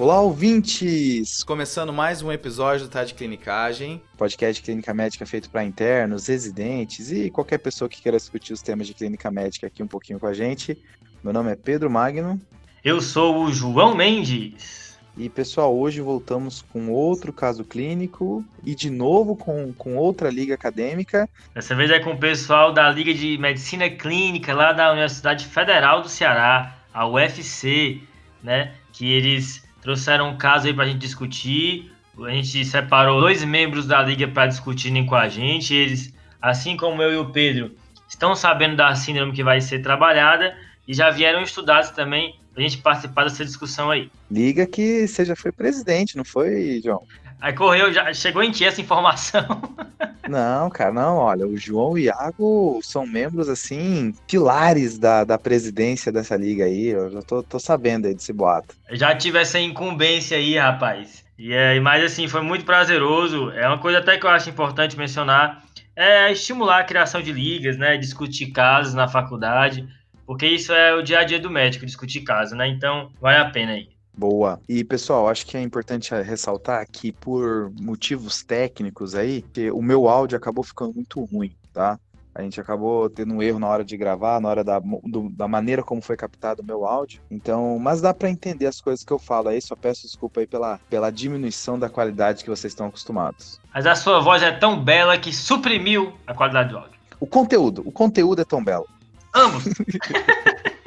Olá, ouvintes! Começando mais um episódio do Tá de Clinicagem, podcast de clínica médica feito para internos, residentes e qualquer pessoa que queira discutir os temas de clínica médica aqui um pouquinho com a gente. Meu nome é Pedro Magno. Eu sou o João Mendes. E pessoal, hoje voltamos com outro caso clínico e de novo com, com outra liga acadêmica. Dessa vez é com o pessoal da Liga de Medicina Clínica lá da Universidade Federal do Ceará, a UFC, né? Que eles trouxeram um caso aí para a gente discutir. A gente separou dois membros da liga para discutirem com a gente. Eles, assim como eu e o Pedro, estão sabendo da síndrome que vai ser trabalhada e já vieram estudados também para a gente participar dessa discussão aí. Liga que você já foi presidente, não foi, João? Aí correu, já chegou em ti essa informação. Não, cara, não, olha, o João e o Iago são membros, assim, pilares da, da presidência dessa liga aí, eu já tô, tô sabendo aí desse boato. já tive essa incumbência aí, rapaz. E é, mas assim, foi muito prazeroso. É uma coisa até que eu acho importante mencionar, é estimular a criação de ligas, né, discutir casos na faculdade, porque isso é o dia a dia do médico, discutir casos, né? Então, vale a pena aí. Boa. E pessoal, acho que é importante ressaltar que por motivos técnicos aí, que o meu áudio acabou ficando muito ruim, tá? A gente acabou tendo um erro na hora de gravar, na hora da, do, da maneira como foi captado o meu áudio. Então, mas dá para entender as coisas que eu falo aí. Só peço desculpa aí pela, pela diminuição da qualidade que vocês estão acostumados. Mas a sua voz é tão bela que suprimiu a qualidade do áudio. O conteúdo, o conteúdo é tão belo. Ambos.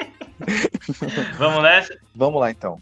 Vamos nessa? Vamos lá então.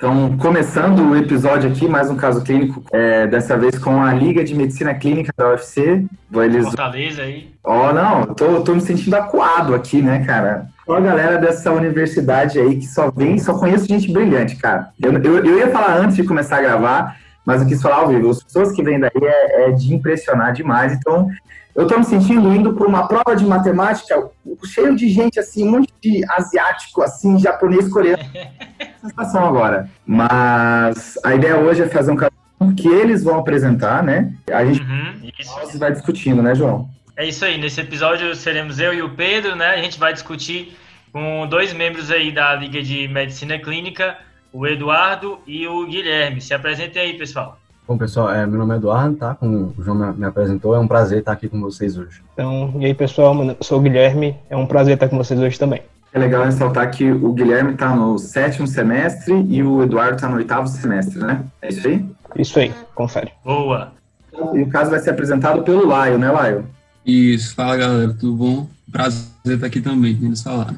Então, começando o episódio aqui, mais um caso clínico, é, dessa vez com a Liga de Medicina Clínica da UFC. Eles... Fortaleza aí. Ó, oh, não, tô, tô me sentindo acuado aqui, né, cara? Só a galera dessa universidade aí que só vem, só conheço gente brilhante, cara. Eu, eu, eu ia falar antes de começar a gravar, mas eu quis falar ao vivo. As pessoas que vêm daí é, é de impressionar demais. Então, eu estou me sentindo indo por uma prova de matemática cheio de gente, assim, um monte de asiático, assim, japonês, coreano. Sensação agora. Mas a ideia hoje é fazer um caso que eles vão apresentar, né? A gente uhum, vai discutindo, né, João? É isso aí. Nesse episódio seremos eu e o Pedro, né? A gente vai discutir com dois membros aí da Liga de Medicina Clínica, o Eduardo e o Guilherme. Se apresentem aí, pessoal. Bom, pessoal, é, meu nome é Eduardo, tá? Como o João me, me, apresentou, é um prazer estar aqui com vocês hoje. Então, e aí, pessoal, eu sou o Guilherme, é um prazer estar com vocês hoje também. É legal ressaltar que o Guilherme está no sétimo semestre e o Eduardo está no oitavo semestre, né? É isso aí? Isso aí, confere. Boa! E o caso vai ser apresentado pelo Laio, né, Laio? Isso, fala galera, tudo bom? Prazer estar aqui também, que eles falaram.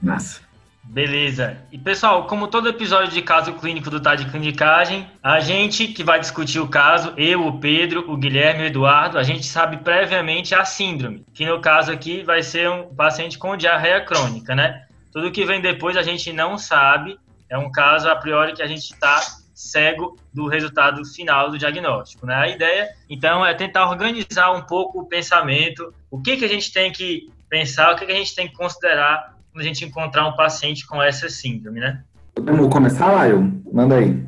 Massa. Beleza. E pessoal, como todo episódio de caso clínico do Tá de Clinicagem, a gente que vai discutir o caso, eu, o Pedro, o Guilherme e o Eduardo, a gente sabe previamente a síndrome, que no caso aqui vai ser um paciente com diarreia crônica, né? Tudo que vem depois a gente não sabe, é um caso a priori que a gente está cego do resultado final do diagnóstico, né? A ideia, então, é tentar organizar um pouco o pensamento, o que, que a gente tem que pensar, o que, que a gente tem que considerar quando a gente encontrar um paciente com essa síndrome, né? Vamos começar, Laio? Manda aí.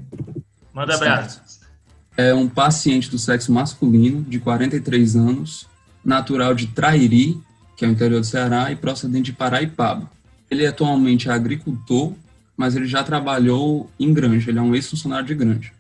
Manda abraço. É um paciente do sexo masculino, de 43 anos, natural de Trairi, que é o interior do Ceará, e procedente de Paraipaba. Ele atualmente é agricultor, mas ele já trabalhou em granja, ele é um ex-funcionário de granja.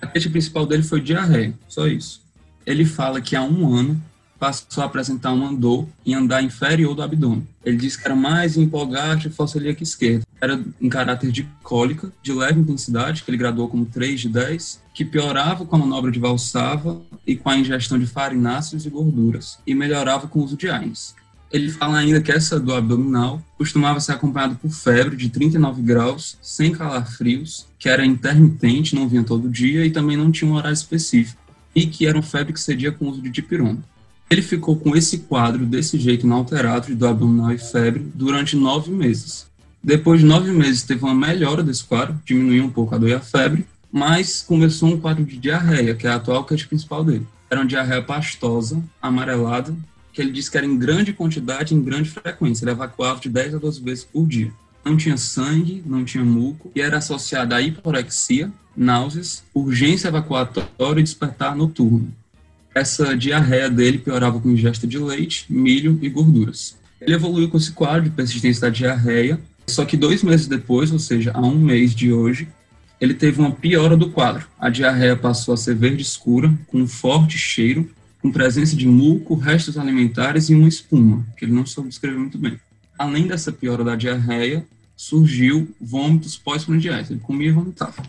A queixa principal dele foi diarreia, só isso. Ele fala que há um ano passou a apresentar uma dor em andar inferior do abdômen. Ele disse que era mais hipogástrio e fossa ilíaca esquerda. Era em caráter de cólica, de leve intensidade, que ele graduou como 3 de 10, que piorava com a manobra de valsava e com a ingestão de farináceos e gorduras, e melhorava com o uso de AINES. Ele fala ainda que essa dor abdominal costumava ser acompanhada por febre de 39 graus, sem calafrios, que era intermitente, não vinha todo dia e também não tinha um horário específico, e que era uma febre que cedia com o uso de dipirona. Ele ficou com esse quadro desse jeito inalterado de dor abdominal e febre durante nove meses. Depois de nove meses teve uma melhora desse quadro, diminuiu um pouco a dor e a febre, mas começou um quadro de diarreia, que é a atual queixa principal dele. Era uma diarreia pastosa, amarelada, que ele disse que era em grande quantidade, em grande frequência. Ele evacuava de 10 a 12 vezes por dia. Não tinha sangue, não tinha muco, e era associada a hiporexia, náuseas, urgência evacuatória e despertar noturno essa diarreia dele piorava com ingesta de leite, milho e gorduras. Ele evoluiu com esse quadro de persistência da diarreia Só que dois meses depois, ou seja, há um mês de hoje, ele teve uma piora do quadro. A diarreia passou a ser verde escura, com um forte cheiro, com presença de muco, restos alimentares e uma espuma, que ele não soube descrever muito bem. Além dessa piora da diarreia, surgiu vômitos pós-prandiais. Ele comia e vomitava.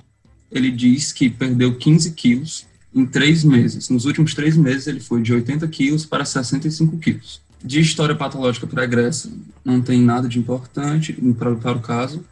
Ele diz que perdeu 15 quilos em três meses. Nos últimos três meses, ele foi de 80 quilos para 65 quilos. De história patológica pregressa, não tem nada de importante para, para o caso.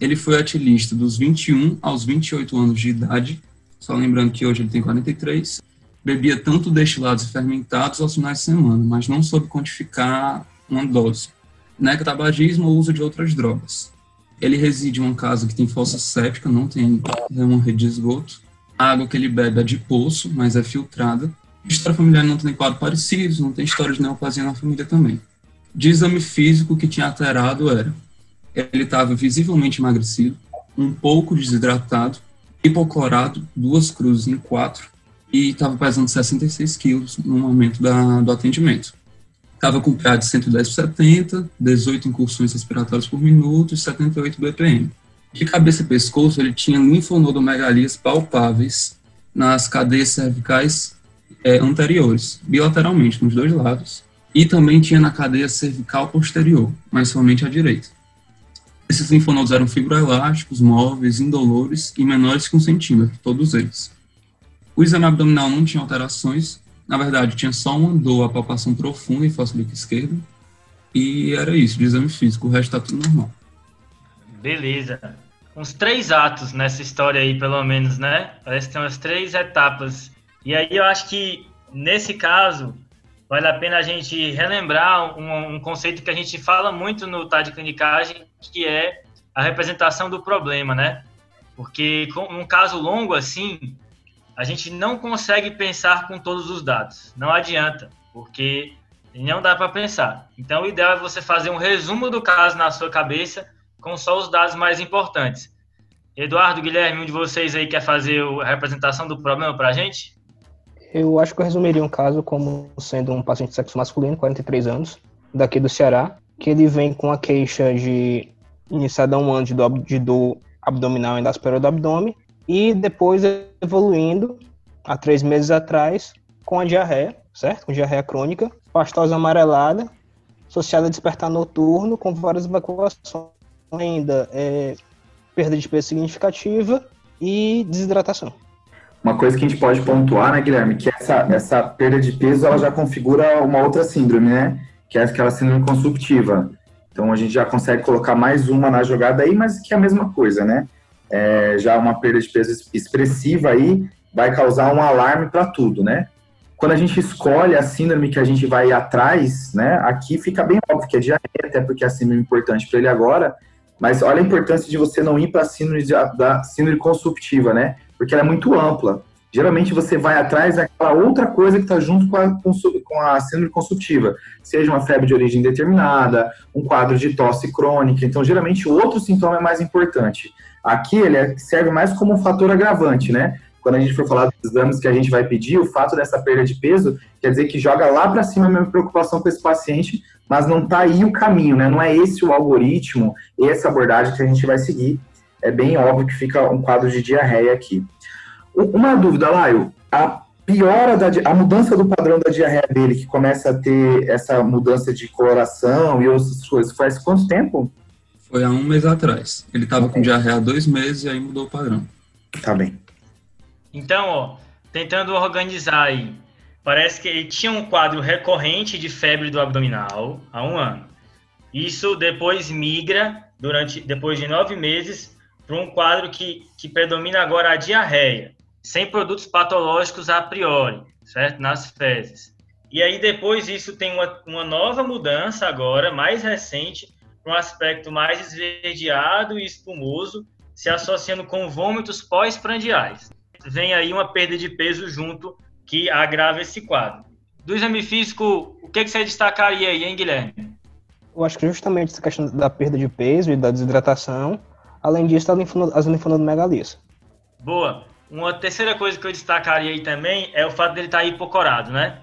Ele foi atilista dos 21 aos 28 anos de idade, só lembrando que hoje ele tem 43. Bebia tanto destilados e fermentados aos finais de semana, mas não soube quantificar uma dose. Nega tabagismo ou uso de outras drogas. Ele reside em uma casa que tem fossa séptica, não tem uma rede de esgoto. A água que ele bebe é de poço, mas é filtrada. História familiar não tem quadro parecido, não tem história de neoplasia na família também. De exame físico, que tinha alterado era ele estava visivelmente emagrecido, um pouco desidratado, hipoclorado, duas cruzes em quatro, e estava pesando 66 quilos no momento da, do atendimento. Estava com PA de 110 por 70, 18 incursões respiratórias por minuto e 78 BPM. De cabeça e pescoço, ele tinha linfonodomegalias palpáveis nas cadeias cervicais é, anteriores, bilateralmente, nos dois lados, e também tinha na cadeia cervical posterior, mas somente à direita. Esses linfonodos eram fibroelásticos, móveis, indolores e menores que um centímetro, todos eles. O exame abdominal não tinha alterações, na verdade, tinha só uma dor, a palpação profunda em fossa esquerda. E era isso, de exame físico. O resto tá tudo normal. Beleza. Uns três atos nessa história aí, pelo menos, né? Parece que tem umas três etapas. E aí eu acho que, nesse caso, vale a pena a gente relembrar um, um conceito que a gente fala muito no TAD de clinicagem, que é a representação do problema, né? Porque, com um caso longo assim, a gente não consegue pensar com todos os dados. Não adianta, porque não dá para pensar. Então, o ideal é você fazer um resumo do caso na sua cabeça com só os dados mais importantes. Eduardo, Guilherme, um de vocês aí quer fazer a representação do problema para a gente? Eu acho que eu resumiria um caso como sendo um paciente de sexo masculino, 43 anos, daqui do Ceará, que ele vem com a queixa de iniciada um ano de dor, abdominal endosperma do abdômen, e depois evoluindo, há três meses atrás, com a diarreia, certo? Com diarreia crônica, pastosa amarelada, associada a despertar noturno, com várias evacuações ainda, é, perda de peso significativa e desidratação. Uma coisa que a gente pode pontuar, né, Guilherme, que essa, essa perda de peso ela já configura uma outra síndrome, né? Que é aquela síndrome consumptiva. Então a gente já consegue colocar mais uma na jogada aí, mas que é a mesma coisa, né? é, já uma perda de peso expressiva aí vai causar um alarme para tudo, né? Quando a gente escolhe a síndrome que a gente vai atrás, né? Aqui fica bem óbvio que é diarreia, até porque é a síndrome importante para ele agora. Mas olha a importância de você não ir para a síndrome da síndrome consumptiva, né? Porque ela é muito ampla. Geralmente você vai atrás daquela outra coisa que está junto com a, com a síndrome consumptiva, seja uma febre de origem determinada, um quadro de tosse crônica. Então, geralmente, o outro sintoma é mais importante. Aqui ele é, serve mais como um fator agravante, né? Quando a gente for falar dos exames que a gente vai pedir, o fato dessa perda de peso quer dizer que joga lá para cima a minha preocupação com esse paciente, mas não está aí o caminho, né? Não é esse o algoritmo, essa abordagem que a gente vai seguir. É bem óbvio que fica um quadro de diarreia aqui. Uma dúvida, Laio, a piora da a mudança do padrão da diarreia dele, que começa a ter essa mudança de coloração e outras coisas, faz quanto tempo? Foi há um mês atrás. Ele estava com diarreia há dois meses e aí mudou o padrão. Tá bem. Então, ó, tentando organizar aí. Parece que ele tinha um quadro recorrente de febre do abdominal há um ano. Isso depois migra, durante depois de nove meses, para um quadro que, que predomina agora a diarreia, sem produtos patológicos a priori, certo? Nas fezes. E aí depois isso tem uma, uma nova mudança agora, mais recente, para um aspecto mais esverdeado e espumoso, se associando com vômitos pós-prandiais. Vem aí uma perda de peso junto que agrava esse quadro. Do exame físico, o que, que você destacaria aí, hein, Guilherme? Eu acho que justamente essa questão da perda de peso e da desidratação, além disso, as linfonodomegalias. Boa. Uma terceira coisa que eu destacaria aí também é o fato dele estar hipocorado, né?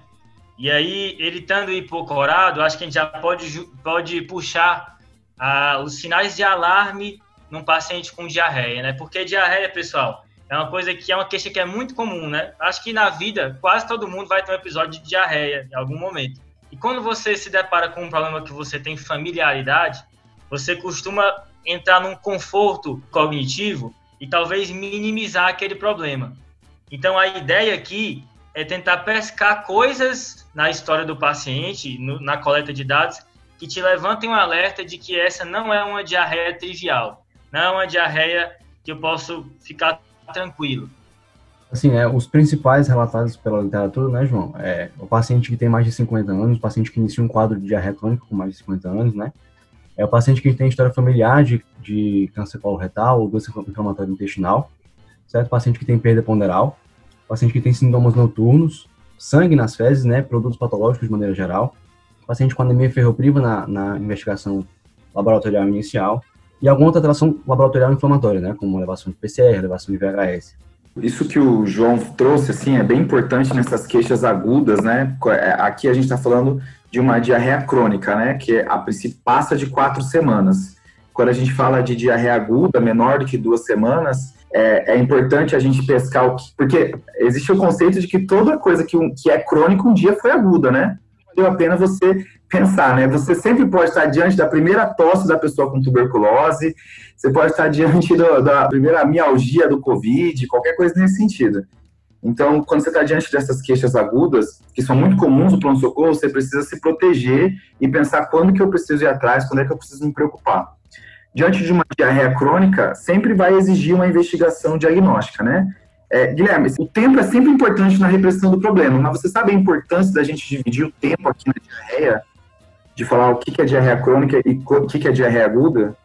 E aí, ele estando hipocorado, acho que a gente já pode, pode puxar a, os sinais de alarme num paciente com diarreia, né? Porque diarreia, pessoal, é uma coisa que é uma queixa que é muito comum, né? Acho que na vida quase todo mundo vai ter um episódio de diarreia em algum momento. E quando você se depara com um problema que você tem familiaridade, você costuma entrar num conforto cognitivo e talvez minimizar aquele problema. Então a ideia aqui é tentar pescar coisas na história do paciente, no, na coleta de dados, que te levantem um alerta de que essa não é uma diarreia trivial, não é uma diarreia que eu posso ficar tranquilo. Assim, é, os principais relatados pela literatura, né, João? É o paciente que tem mais de 50 anos, o paciente que inicia um quadro de diarreia crônica com mais de 50 anos, né? É o paciente que tem história familiar de, de câncer coloretal ou doença inflamatória intestinal, certo? O paciente que tem perda ponderal, o paciente que tem sintomas noturnos, sangue nas fezes, né? Produtos patológicos de maneira geral, o paciente com anemia ferropriva na, na investigação laboratorial inicial e alguma outra alteração laboratorial inflamatória, né? Como elevação de PCR, elevação de VHS. Isso que o João trouxe, assim, é bem importante nessas queixas agudas, né? É, aqui a gente está falando de uma diarreia crônica, né? Que a princípio passa de quatro semanas. Quando a gente fala de diarreia aguda, menor do que duas semanas, é, é importante a gente pescar o que. Porque existe o conceito de que toda coisa que, que é crônica um dia foi aguda, né? Valeu a pena você pensar, né? Você sempre pode estar diante da primeira tosse da pessoa com tuberculose, você pode estar diante do, da primeira mialgia do Covid, qualquer coisa nesse sentido. Então, quando você está diante dessas queixas agudas, que são muito comuns no pronto-socorro, você precisa se proteger e pensar quando que eu preciso ir atrás, quando é que eu preciso me preocupar. Diante de uma diarreia crônica, sempre vai exigir uma investigação diagnóstica, né? É, Guilherme, o tempo é sempre importante na repressão do problema, mas você sabe a importância da gente dividir o tempo aqui na diarreia? De falar o que é diarreia crônica e o que é diarreia aguda?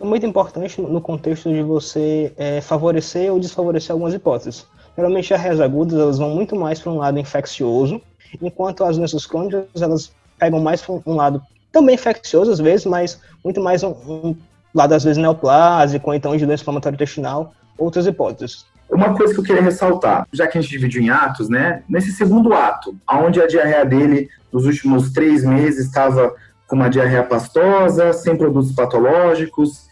É muito importante no contexto de você é, favorecer ou desfavorecer algumas hipóteses. Geralmente, diarreias agudas elas vão muito mais para um lado infeccioso, enquanto as doenças crônicas elas pegam mais para um lado também infeccioso às vezes, mas muito mais um, um lado às vezes neoplásico, ou então de doença inflamatória intestinal, outras hipóteses. Uma coisa que eu queria ressaltar, já que a gente dividiu em atos, né? Nesse segundo ato, onde a diarreia dele nos últimos três meses estava com uma diarreia pastosa, sem produtos patológicos.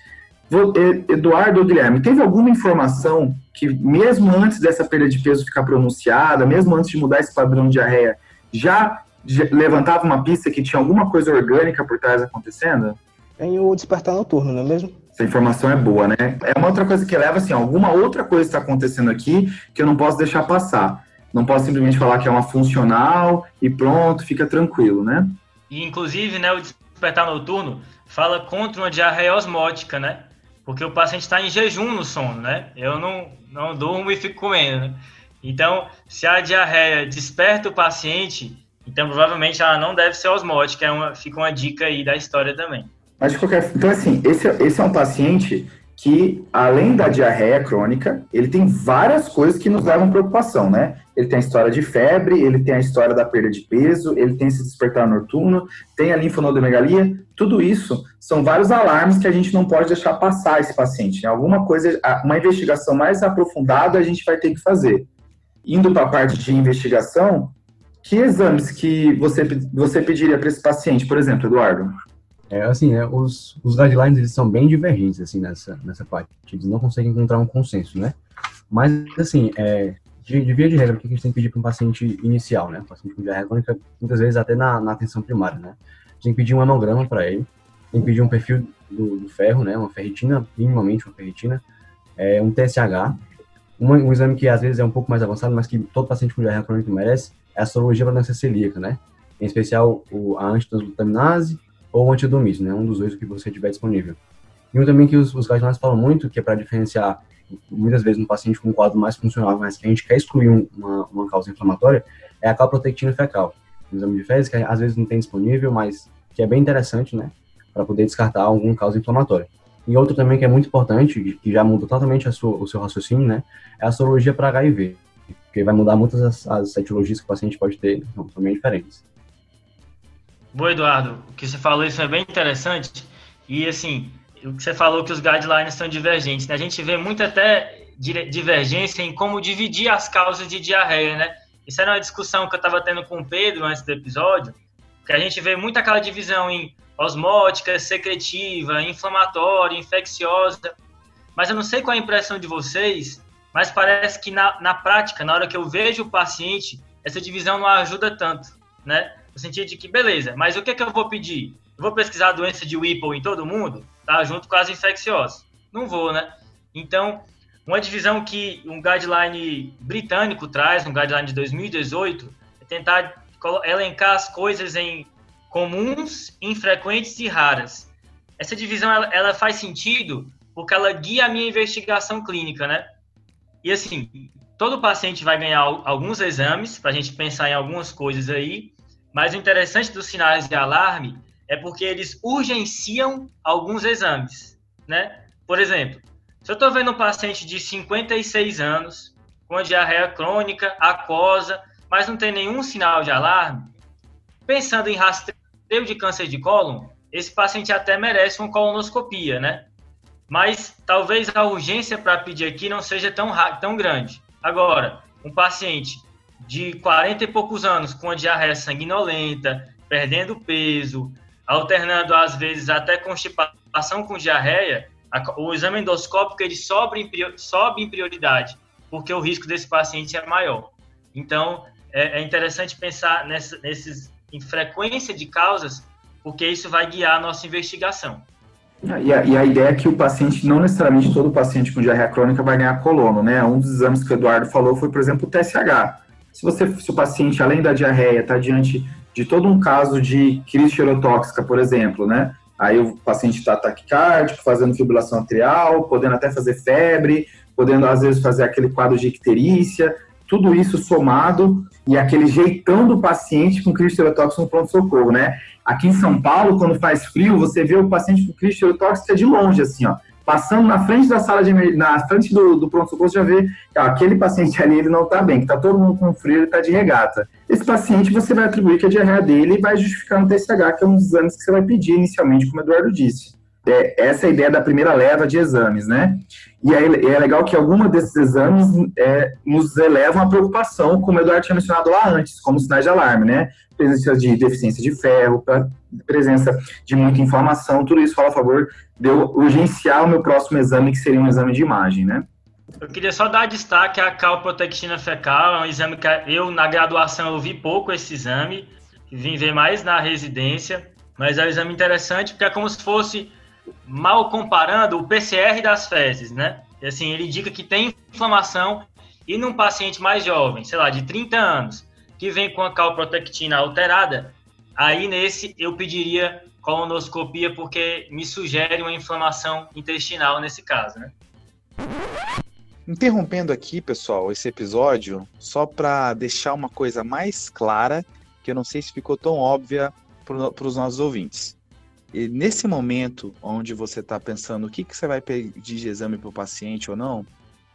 Eduardo ou Guilherme, teve alguma informação que, mesmo antes dessa perda de peso ficar pronunciada, mesmo antes de mudar esse padrão de diarreia, já levantava uma pista que tinha alguma coisa orgânica por trás acontecendo? Tem o despertar noturno, não é mesmo? Essa informação é boa, né? É uma outra coisa que leva, assim, alguma outra coisa está acontecendo aqui que eu não posso deixar passar. Não posso simplesmente falar que é uma funcional e pronto, fica tranquilo, né? E, inclusive, né, o despertar noturno fala contra uma diarreia osmótica, né? Porque o paciente está em jejum no sono, né? Eu não, não durmo e fico comendo, né? Então, se a diarreia desperta o paciente, então provavelmente ela não deve ser osmótica. É uma, fica uma dica aí da história também. Mas de qualquer Então, assim, esse, esse é um paciente que, além da diarreia crônica, ele tem várias coisas que nos levam preocupação, né? Ele tem a história de febre, ele tem a história da perda de peso, ele tem esse despertar noturno, tem a linfonodomegalia. Tudo isso são vários alarmes que a gente não pode deixar passar esse paciente. Né? Alguma coisa, uma investigação mais aprofundada a gente vai ter que fazer. Indo para a parte de investigação, que exames que você, você pediria para esse paciente, por exemplo, Eduardo? É, assim, né, os, os guidelines eles são bem divergentes, assim, nessa, nessa parte. Eles não conseguem encontrar um consenso, né? Mas, assim, é, de, de via de regra, o que a gente tem que pedir para um paciente inicial, né? Um paciente com diarreia crônica, muitas vezes até na, na atenção primária, né? A gente tem que pedir um hemograma para ele, tem que pedir um perfil do, do, ferro, né? Uma ferritina, minimamente uma ferritina, é, um TSH, um, um, exame que às vezes é um pouco mais avançado, mas que todo paciente com diarreia crônica merece, é a sorologia para doença celíaca, né? Em especial o, a antitransglutaminase ou antidomismo, né? Um dos dois que você tiver disponível. E um também que os, os guidelines falam muito, que é para diferenciar, muitas vezes, um paciente com um quadro mais funcional, mas que a gente quer excluir um, uma, uma causa inflamatória, é a calprotectina fecal. Um exame de fezes que às vezes não tem disponível, mas que é bem interessante, né? Para poder descartar alguma causa inflamatória. E outro também que é muito importante, que já muda totalmente sua, o seu raciocínio, né? É a sorologia para HIV. Porque vai mudar muitas as, as etiologias que o paciente pode ter, são também diferentes. Boa, Eduardo. O que você falou isso é bem interessante. E, assim, o que você falou que os guidelines são divergentes. Né? A gente vê muito até divergência em como dividir as causas de diarreia, né? Isso era uma discussão que eu estava tendo com o Pedro antes do episódio, que a gente vê muito aquela divisão em osmótica, secretiva, inflamatória, infecciosa. Mas eu não sei qual é a impressão de vocês, mas parece que na, na prática, na hora que eu vejo o paciente, essa divisão não ajuda tanto, né? No sentido de que, beleza, mas o que, é que eu vou pedir? Eu vou pesquisar a doença de Whipple em todo mundo? Tá? Junto com as infecciosas? Não vou, né? Então, uma divisão que um guideline britânico traz, um guideline de 2018, é tentar elencar as coisas em comuns, infrequentes e raras. Essa divisão ela, ela faz sentido porque ela guia a minha investigação clínica, né? E assim, todo paciente vai ganhar alguns exames para a gente pensar em algumas coisas aí, mas o interessante dos sinais de alarme é porque eles urgenciam alguns exames, né? Por exemplo, se eu estou vendo um paciente de 56 anos com diarreia crônica, aquosa, mas não tem nenhum sinal de alarme, pensando em rastreio de câncer de cólon, esse paciente até merece uma colonoscopia, né? Mas talvez a urgência para pedir aqui não seja tão, tão grande. Agora, um paciente de 40 e poucos anos com a diarreia sanguinolenta, perdendo peso, alternando às vezes até constipação com diarreia, o exame endoscópico ele sobe em, prioridade, porque o risco desse paciente é maior. Então, é, é interessante pensar nessa, nesses, em frequência de causas, porque isso vai guiar a nossa investigação. E a, e a, ideia é que o paciente, não necessariamente todo paciente com diarreia crônica vai ganhar colono, né? Um dos exames que o Eduardo falou foi, por exemplo, o TSH. Se, você, se o paciente, além da diarreia, está diante de todo um caso de crise xirotóxica, por exemplo, né? Aí o paciente está taquicárdico, fazendo fibrilação atrial, podendo até fazer febre, podendo às vezes fazer aquele quadro de icterícia, tudo isso somado e aquele jeitão do paciente com crise xirotóxica no pronto-socorro, né? Aqui em São Paulo, quando faz frio, você vê o paciente com crise xirotóxica de longe, assim, ó. Passando na frente da sala de na frente do, do pronto-socorro, já vê aquele paciente ali ele não está bem, que está todo mundo com frio, ele está de regata. Esse paciente você vai atribuir que a diarreia dele e vai justificar no TSH, que é um dos exames que você vai pedir inicialmente, como o Eduardo disse. É, essa é a ideia da primeira leva de exames, né? E aí é legal que alguma desses exames é, nos elevam a preocupação, como o Eduardo tinha mencionado lá antes, como sinais de alarme, né? Presença de deficiência de ferro, presença de muita inflamação, tudo isso fala a favor de eu urgenciar o meu próximo exame, que seria um exame de imagem, né? Eu queria só dar destaque à calprotectina fecal, é um exame que eu, na graduação, eu vi pouco esse exame, vim ver mais na residência, mas é um exame interessante porque é como se fosse mal comparando o PCR das fezes, né? E, assim, ele indica que tem inflamação e num paciente mais jovem, sei lá, de 30 anos, que vem com a calprotectina alterada, aí nesse eu pediria colonoscopia porque me sugere uma inflamação intestinal nesse caso, né? Interrompendo aqui, pessoal, esse episódio, só para deixar uma coisa mais clara, que eu não sei se ficou tão óbvia para os nossos ouvintes. E nesse momento onde você está pensando o que, que você vai pedir de exame para o paciente ou não,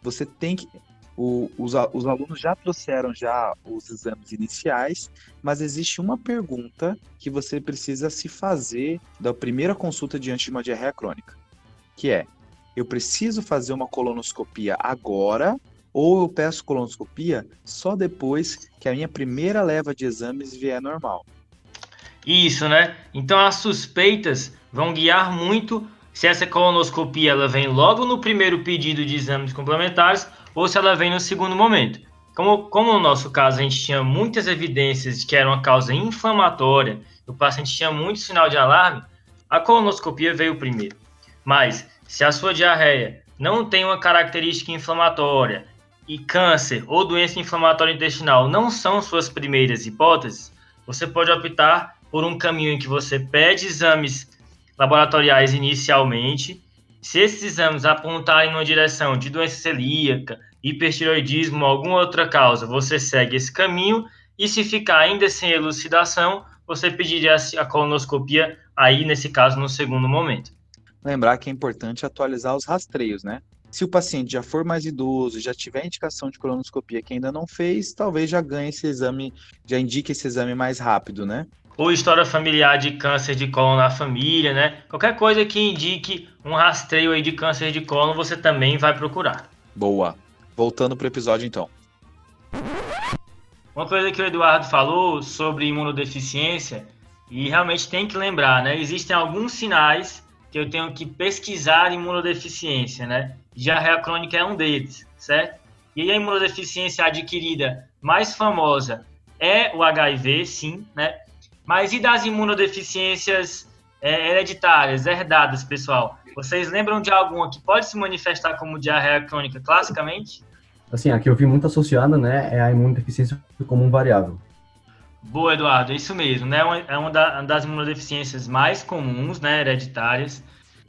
você tem que. O, os, os alunos já trouxeram já os exames iniciais, mas existe uma pergunta que você precisa se fazer da primeira consulta diante de uma diarreia crônica, que é: eu preciso fazer uma colonoscopia agora ou eu peço colonoscopia só depois que a minha primeira leva de exames vier normal? Isso, né? Então as suspeitas vão guiar muito se essa colonoscopia ela vem logo no primeiro pedido de exames complementares ou se ela vem no segundo momento. Como, como no nosso caso a gente tinha muitas evidências de que era uma causa inflamatória, o paciente tinha muito sinal de alarme, a colonoscopia veio primeiro. Mas se a sua diarreia não tem uma característica inflamatória e câncer ou doença inflamatória intestinal não são suas primeiras hipóteses, você pode optar por um caminho em que você pede exames laboratoriais inicialmente. Se esses exames apontarem numa direção de doença celíaca, hipertiroidismo ou alguma outra causa, você segue esse caminho. E se ficar ainda sem elucidação, você pediria a colonoscopia aí, nesse caso, no segundo momento. Lembrar que é importante atualizar os rastreios, né? Se o paciente já for mais idoso, já tiver indicação de colonoscopia que ainda não fez, talvez já ganhe esse exame, já indique esse exame mais rápido, né? ou história familiar de câncer de cólon na família, né? Qualquer coisa que indique um rastreio aí de câncer de cólon, você também vai procurar. Boa. Voltando para o episódio então. Uma coisa que o Eduardo falou sobre imunodeficiência E realmente tem que lembrar, né? Existem alguns sinais que eu tenho que pesquisar imunodeficiência, né? Diarreia crônica é um deles, certo? E a imunodeficiência adquirida mais famosa é o HIV, sim, né? Mas e das imunodeficiências é, hereditárias, herdadas, pessoal? Vocês lembram de alguma que pode se manifestar como diarreia crônica classicamente? Assim, a que eu vi muito associada, né, é a imunodeficiência como um variável. Boa, Eduardo, é isso mesmo, né? É uma das imunodeficiências mais comuns, né, hereditárias,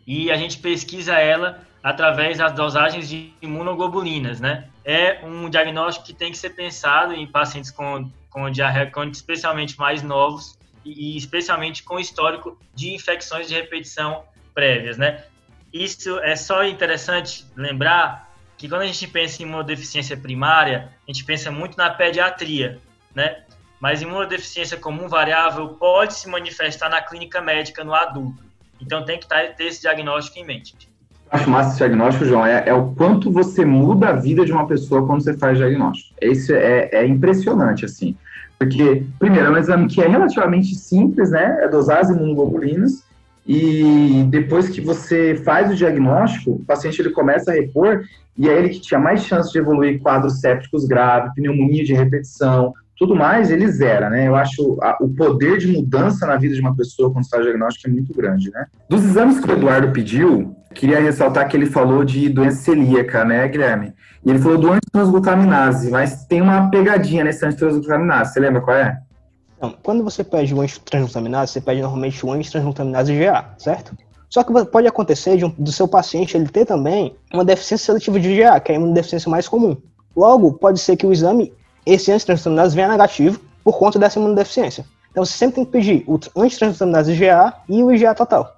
e a gente pesquisa ela através das dosagens de imunoglobulinas, né? É um diagnóstico que tem que ser pensado em pacientes com, com diarreia crônica, especialmente mais novos, e, e especialmente com histórico de infecções de repetição prévias, né? Isso é só interessante lembrar que quando a gente pensa em imunodeficiência primária, a gente pensa muito na pediatria, né? mas imunodeficiência comum variável pode se manifestar na clínica médica no adulto. Então tem que ter esse diagnóstico em mente. Acho massa esse diagnóstico, João, é, é, o quanto você muda a vida de uma pessoa quando você faz diagnóstico. Isso é, é impressionante, assim. Porque, primeiro, é um exame que é relativamente simples, né? É dosar as imunoglobulinas, e depois que você faz o diagnóstico, o paciente ele começa a repor, e é ele que tinha mais chance de evoluir quadros sépticos graves, pneumonia de repetição, tudo mais, ele zera, né? Eu acho a, o poder de mudança na vida de uma pessoa quando faz diagnóstico é muito grande, né? Dos exames que o Eduardo pediu, queria ressaltar que ele falou de doença celíaca, né, Guilherme? E ele falou do antitransglutaminase, mas tem uma pegadinha nesse antitransglutaminase, você lembra qual é? Então, quando você pede o antitransglutaminase, você pede normalmente o antitransglutaminase GA, certo? Só que pode acontecer de um, do seu paciente ele ter também uma deficiência seletiva de GA, que é uma deficiência mais comum. Logo, pode ser que o exame esse antitransglutaminase venha negativo por conta dessa imunodeficiência. Então você sempre tem que pedir o antitransglutaminase IgA e o IgA total.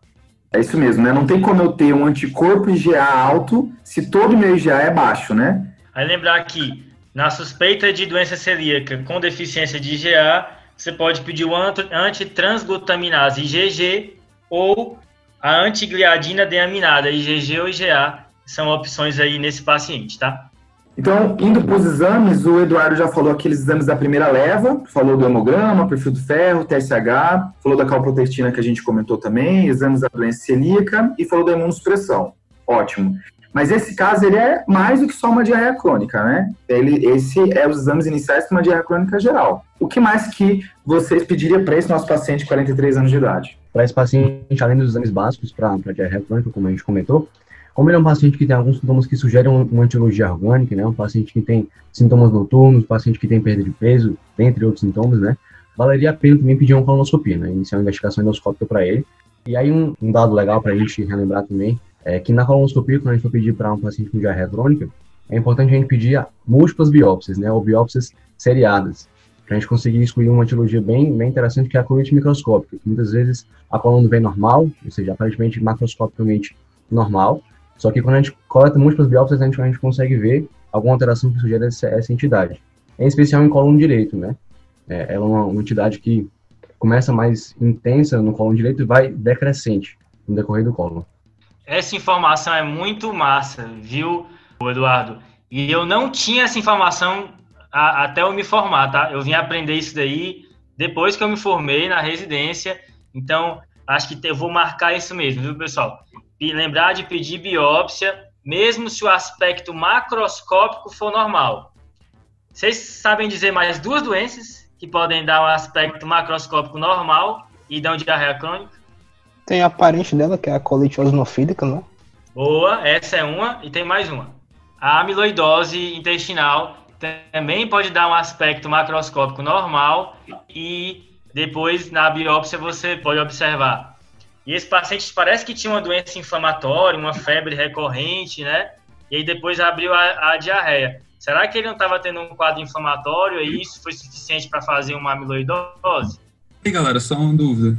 É isso mesmo, né? Não tem como eu ter um anticorpo IgA alto se todo o meu IgA é baixo, né? Aí lembrar que na suspeita de doença celíaca com deficiência de IgA, você pode pedir o antitransglutaminase IgG ou a antigliadina deaminada, IgG ou IgA, são opções aí nesse paciente, tá? Então, indo para os exames, o Eduardo já falou aqueles exames da primeira leva, falou do hemograma, perfil do ferro, TSH, falou da calprotectina que a gente comentou também, exames da doença celíaca e falou da imunossupressão. Ótimo. Mas esse caso, ele é mais do que só uma diarreia crônica, né? Ele, esse é os exames iniciais para uma diarreia crônica geral. O que mais que vocês pediriam para esse nosso paciente de 43 anos de idade? Para esse paciente, além dos exames básicos para diarreia crônica, como a gente comentou, como ele é um paciente que tem alguns sintomas que sugerem uma etiologia orgânica, né, um paciente que tem sintomas noturnos, paciente que tem perda de peso, dentre outros sintomas, né, valeria a pena também pedir uma colonoscopia, né, iniciar uma investigação endoscópica para ele. E aí um, um dado legal para a gente relembrar também é que na colonoscopia, quando a gente for pedir para um paciente com diarreia crônica, é importante a gente pedir múltiplas biópsias, né, ou biópsias seriadas, para a gente conseguir excluir uma etiologia bem, bem interessante, que é a colite microscópica, que muitas vezes a coluna vem normal, ou seja, aparentemente macroscopicamente normal, só que quando a gente coleta múltiplas biópsias, a gente, a gente consegue ver alguma alteração que sugere essa, essa entidade. Em especial em colo direito, né? É, ela é uma, uma entidade que começa mais intensa no colo direito e vai decrescente no decorrer do colo. Essa informação é muito massa, viu, Eduardo? E eu não tinha essa informação a, até eu me formar, tá? Eu vim aprender isso daí depois que eu me formei na residência. Então, acho que eu vou marcar isso mesmo, viu, pessoal? e lembrar de pedir biópsia, mesmo se o aspecto macroscópico for normal. Vocês sabem dizer mais duas doenças que podem dar um aspecto macroscópico normal e dão diarreia crônica? Tem a parente dela, que é a colite osnofílica, né? Boa, essa é uma, e tem mais uma. A amiloidose intestinal também pode dar um aspecto macroscópico normal e depois na biópsia você pode observar e esse paciente parece que tinha uma doença inflamatória, uma febre recorrente, né? E aí depois abriu a, a diarreia. Será que ele não estava tendo um quadro inflamatório e isso foi suficiente para fazer uma amiloidose? E aí, galera, só uma dúvida.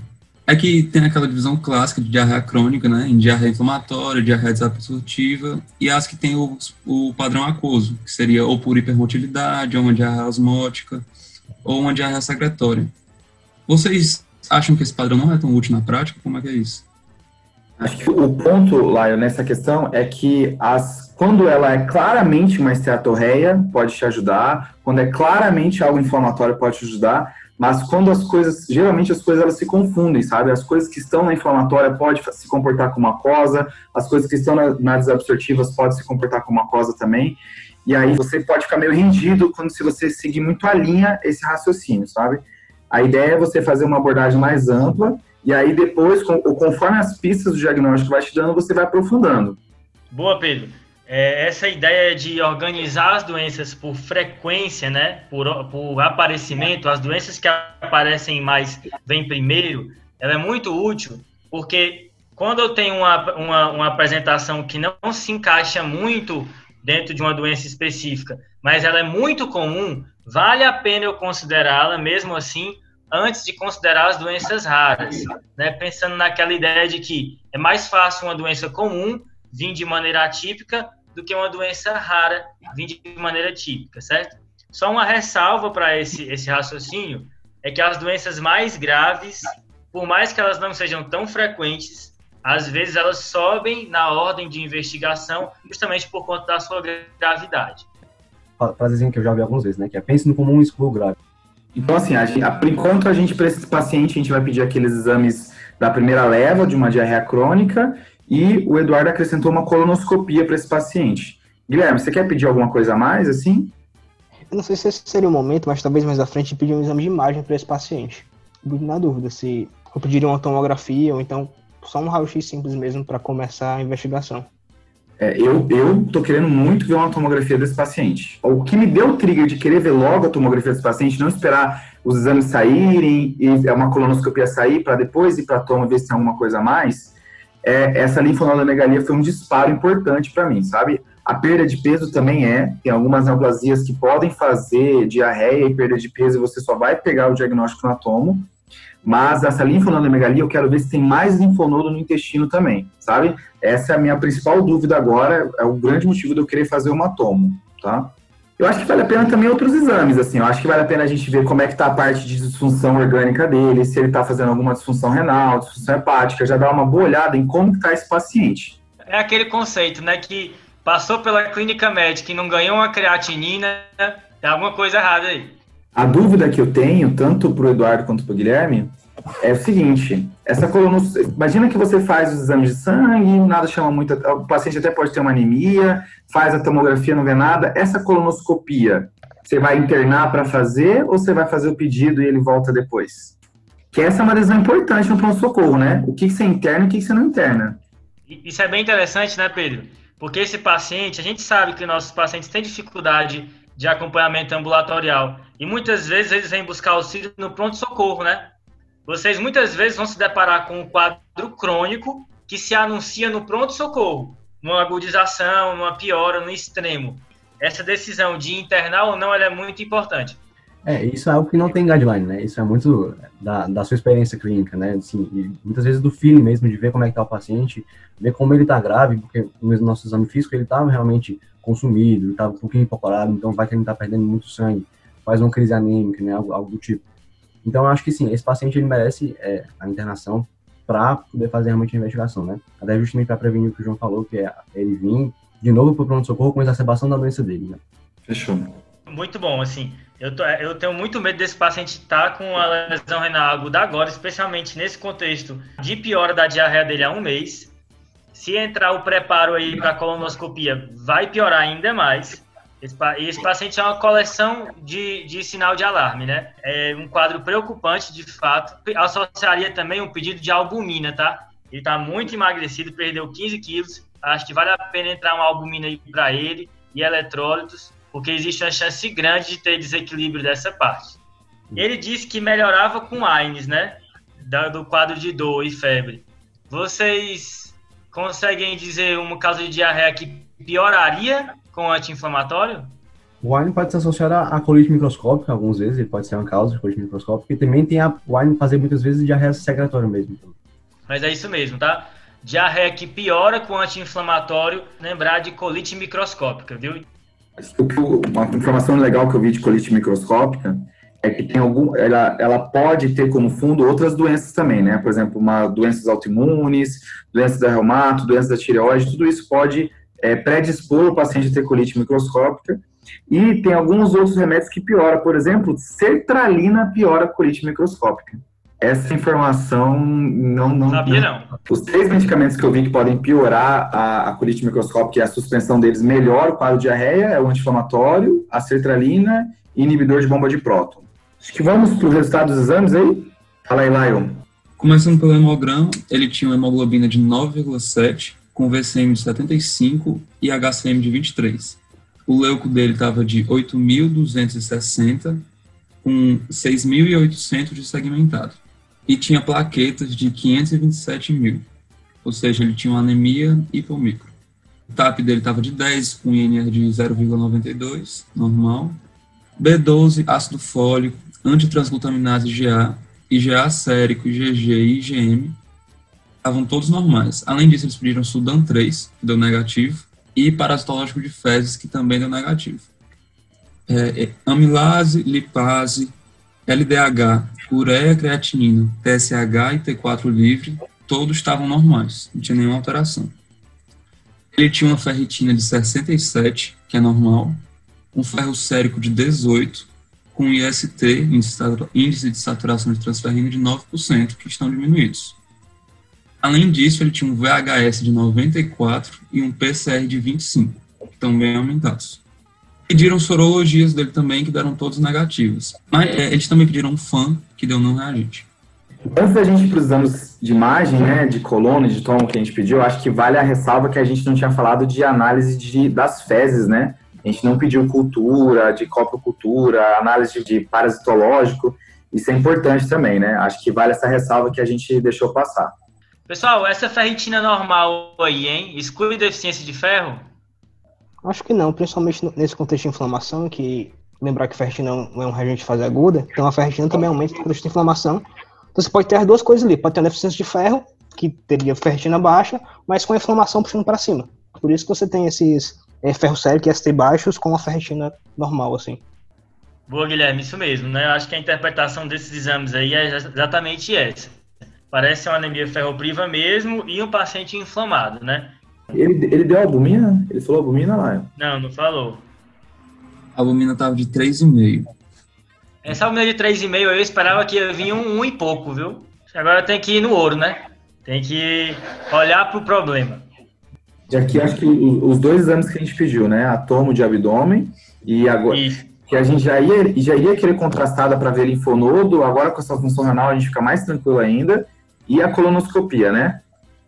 É que tem aquela divisão clássica de diarreia crônica, né? Em diarreia inflamatória, diarreia desabsortiva, e as que tem o, o padrão aquoso, que seria ou por hipermotilidade, ou uma diarreia osmótica, ou uma diarreia secretória. Vocês acham que esse padrão não é tão útil na prática? Como é que é isso? Acho que o ponto, Laio, nessa questão é que as, quando ela é claramente uma esteatorreia, pode te ajudar, quando é claramente algo inflamatório, pode te ajudar, mas quando as coisas, geralmente as coisas elas se confundem, sabe? As coisas que estão na inflamatória pode se comportar como mucosa, as coisas que estão na, nas absortivas podem se comportar como mucosa também. E aí você pode ficar meio rendido quando se você seguir muito a linha esse raciocínio, sabe? A ideia é você fazer uma abordagem mais ampla e aí depois, conforme as pistas do diagnóstico vai te dando, você vai aprofundando. Boa, Pedro. É, essa ideia de organizar as doenças por frequência, né, por, por aparecimento, as doenças que aparecem mais vêm primeiro, ela é muito útil, porque quando eu tenho uma, uma, uma apresentação que não se encaixa muito dentro de uma doença específica, mas ela é muito comum, vale a pena eu considerá-la mesmo assim antes de considerar as doenças raras, né? Pensando naquela ideia de que é mais fácil uma doença comum vir de maneira atípica do que uma doença rara vir de maneira típica, certo? Só uma ressalva para esse, esse raciocínio é que as doenças mais graves, por mais que elas não sejam tão frequentes, às vezes elas sobem na ordem de investigação justamente por conta da sua gravidade. Frasezinha que eu já vi algumas vezes, né? Que é pense no comum exclua o grave. Então, assim, a gente, por enquanto, a gente, para esse paciente, a gente vai pedir aqueles exames da primeira leva de uma diarreia crônica e o Eduardo acrescentou uma colonoscopia para esse paciente. Guilherme, você quer pedir alguma coisa a mais, assim? Eu não sei se esse seria o momento, mas talvez mais à frente pedir um exame de imagem para esse paciente. Na dúvida se eu pediria uma tomografia ou então só um raio-x simples mesmo para começar a investigação. É, eu, eu tô querendo muito ver uma tomografia desse paciente. O que me deu o trigger de querer ver logo a tomografia desse paciente, não esperar os exames saírem e é uma colonoscopia sair para depois ir para a toma ver se tem alguma coisa a mais, é, essa linfonodomegalia foi um disparo importante para mim, sabe? A perda de peso também é, tem algumas neoplasias que podem fazer diarreia e perda de peso e você só vai pegar o diagnóstico na tomo, mas essa linfonodomegalia, eu quero ver se tem mais linfonodo no intestino também, sabe? Essa é a minha principal dúvida agora, é o grande motivo de eu querer fazer uma tomo, tá? Eu acho que vale a pena também outros exames, assim, eu acho que vale a pena a gente ver como é que tá a parte de disfunção orgânica dele, se ele tá fazendo alguma disfunção renal, disfunção hepática, já dar uma boa olhada em como que tá esse paciente. É aquele conceito, né, que passou pela clínica médica e não ganhou uma creatinina, tem alguma coisa errada aí. A dúvida que eu tenho, tanto para o Eduardo quanto para o Guilherme, é o seguinte: essa colonoscopia. Imagina que você faz os exames de sangue, nada chama muito. O paciente até pode ter uma anemia, faz a tomografia, não vê nada. Essa colonoscopia, você vai internar para fazer ou você vai fazer o pedido e ele volta depois? Que essa é uma decisão importante no pronto-socorro, né? O que você interna e o que você não interna. Isso é bem interessante, né, Pedro? Porque esse paciente, a gente sabe que nossos pacientes têm dificuldade de acompanhamento ambulatorial. E muitas vezes eles vêm buscar auxílio no pronto-socorro, né? Vocês muitas vezes vão se deparar com um quadro crônico que se anuncia no pronto-socorro, numa agudização, numa piora, no extremo. Essa decisão de internar ou não é muito importante. É, isso é algo que não tem guideline, né? Isso é muito da, da sua experiência clínica, né? Assim, muitas vezes do feeling mesmo, de ver como é que tá o paciente, ver como ele tá grave, porque no nosso exame físico ele estava realmente consumido, ele estava um pouquinho hipocorado, então vai que ele tá perdendo muito sangue, faz uma crise anêmica, né? Algo, algo do tipo. Então, eu acho que sim, esse paciente ele merece é, a internação para poder fazer realmente a investigação, né? Até justamente para prevenir o que o João falou, que é ele vir de novo para o pronto-socorro com exacerbação da doença dele, né? Fechou. Muito bom, assim, eu, tô, eu tenho muito medo desse paciente estar tá com a lesão renal aguda agora, especialmente nesse contexto de piora da diarreia dele há um mês. Se entrar o preparo aí para colonoscopia, vai piorar ainda mais. Esse, esse paciente é uma coleção de, de sinal de alarme, né? É um quadro preocupante, de fato. Associaria também um pedido de albumina, tá? Ele está muito emagrecido, perdeu 15 quilos. Acho que vale a pena entrar uma albumina aí para ele e eletrólitos, porque existe uma chance grande de ter desequilíbrio dessa parte. Ele disse que melhorava com AINES, né? do quadro de dor e febre. Vocês conseguem dizer uma causa de diarreia que pioraria com anti-inflamatório? O wine pode se associar à colite microscópica, algumas vezes, ele pode ser uma causa de colite microscópica, e também tem a wine fazer muitas vezes diarreia secretória mesmo. Mas é isso mesmo, tá? Diarreia que piora com anti-inflamatório, lembrar de colite microscópica, viu? Uma informação legal que eu vi de colite microscópica é que tem algum, ela, ela pode ter como fundo outras doenças também, né? Por exemplo, uma doenças autoimunes, doenças da reumato, doenças da tireoide, tudo isso pode é, predispor o paciente a ter colite microscópica. E tem alguns outros remédios que pioram. Por exemplo, sertralina piora a colite microscópica. Essa informação não, não, Sabia não. Os três medicamentos que eu vi que podem piorar a, a colite microscópica e a suspensão deles melhora o quadro de diarreia é o anti-inflamatório, a sertralina e inibidor de bomba de próton. Acho que vamos para o resultado dos exames aí? Fala aí, Lion. Começando pelo hemograma, ele tinha uma hemoglobina de 9,7, com VCM de 75 e HCM de 23. O leuco dele estava de 8.260, com 6.800 de segmentado. E tinha plaquetas de 527 mil, ou seja, ele tinha uma anemia hipomicro. O TAP dele estava de 10, com INR de 0,92, normal. B12, ácido fólico, antitransglutaminase GA, IgA sérico, IgG e IgM estavam todos normais. Além disso, eles pediram Sudan 3, que deu negativo, e parasitológico de fezes, que também deu negativo. É, é, amilase, lipase, LDH, ureia, creatinina, TSH e T4 livre, todos estavam normais, não tinha nenhuma alteração. Ele tinha uma ferritina de 67, que é normal, um ferro sérico de 18, com IST, índice de saturação de transferrina, de 9%, que estão diminuídos. Além disso, ele tinha um VHS de 94 e um PCR de 25, que estão bem aumentados. Pediram sorologias dele também, que deram todos negativos. Mas é, eles também pediram um FAN, que deu não reagente. Antes da gente ir para os de imagem, né, de coluna e de tom que a gente pediu, acho que vale a ressalva que a gente não tinha falado de análise de, das fezes, né? A gente não pediu cultura, de coprocultura, análise de parasitológico. Isso é importante também, né? Acho que vale essa ressalva que a gente deixou passar. Pessoal, essa ferritina normal aí, hein? Exclui deficiência de ferro? Acho que não, principalmente nesse contexto de inflamação, que lembrar que ferritina não é um reagente de fase aguda, então a ferritina também aumenta o contexto de inflamação. Então você pode ter as duas coisas ali, pode ter uma deficiência de ferro, que teria ferritina baixa, mas com a inflamação puxando para cima. Por isso que você tem esses é, ferro sérico e ST baixos com a ferritina normal, assim. Boa, Guilherme, isso mesmo, né? Eu acho que a interpretação desses exames aí é exatamente essa. Parece uma anemia ferropriva mesmo e um paciente inflamado, né? Ele, ele deu albumina? Ele falou albumina lá? Não, não falou. A albumina estava de 3,5. Essa albumina de 3,5 eu esperava que ia vir um, um e pouco, viu? Agora tem que ir no ouro, né? Tem que olhar para o problema. E aqui acho que os dois exames que a gente pediu, né? A tomo de abdômen e agora. Isso. Que a gente já ia, já ia querer contrastada para ver linfonodo, agora com essa função renal a gente fica mais tranquilo ainda. E a colonoscopia, né?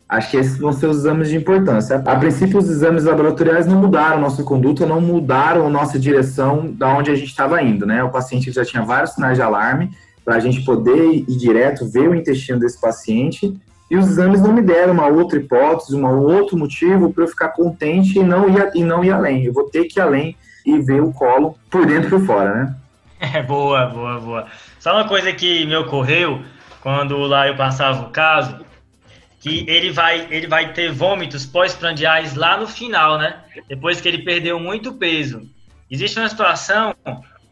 Acho que esses vão ser os exames de importância. A princípio, os exames laboratoriais não mudaram nossa conduta, não mudaram nossa direção da onde a gente estava indo, né? O paciente já tinha vários sinais de alarme para a gente poder ir direto ver o intestino desse paciente e os exames não me deram uma outra hipótese, um outro motivo para eu ficar contente e não, ir, e não ir além. Eu vou ter que ir além e ver o colo por dentro e por fora, né? É, boa, boa, boa. Só uma coisa que me ocorreu quando lá eu passava o caso, que ele vai, ele vai ter vômitos pós-prandiais lá no final, né? Depois que ele perdeu muito peso. Existe uma situação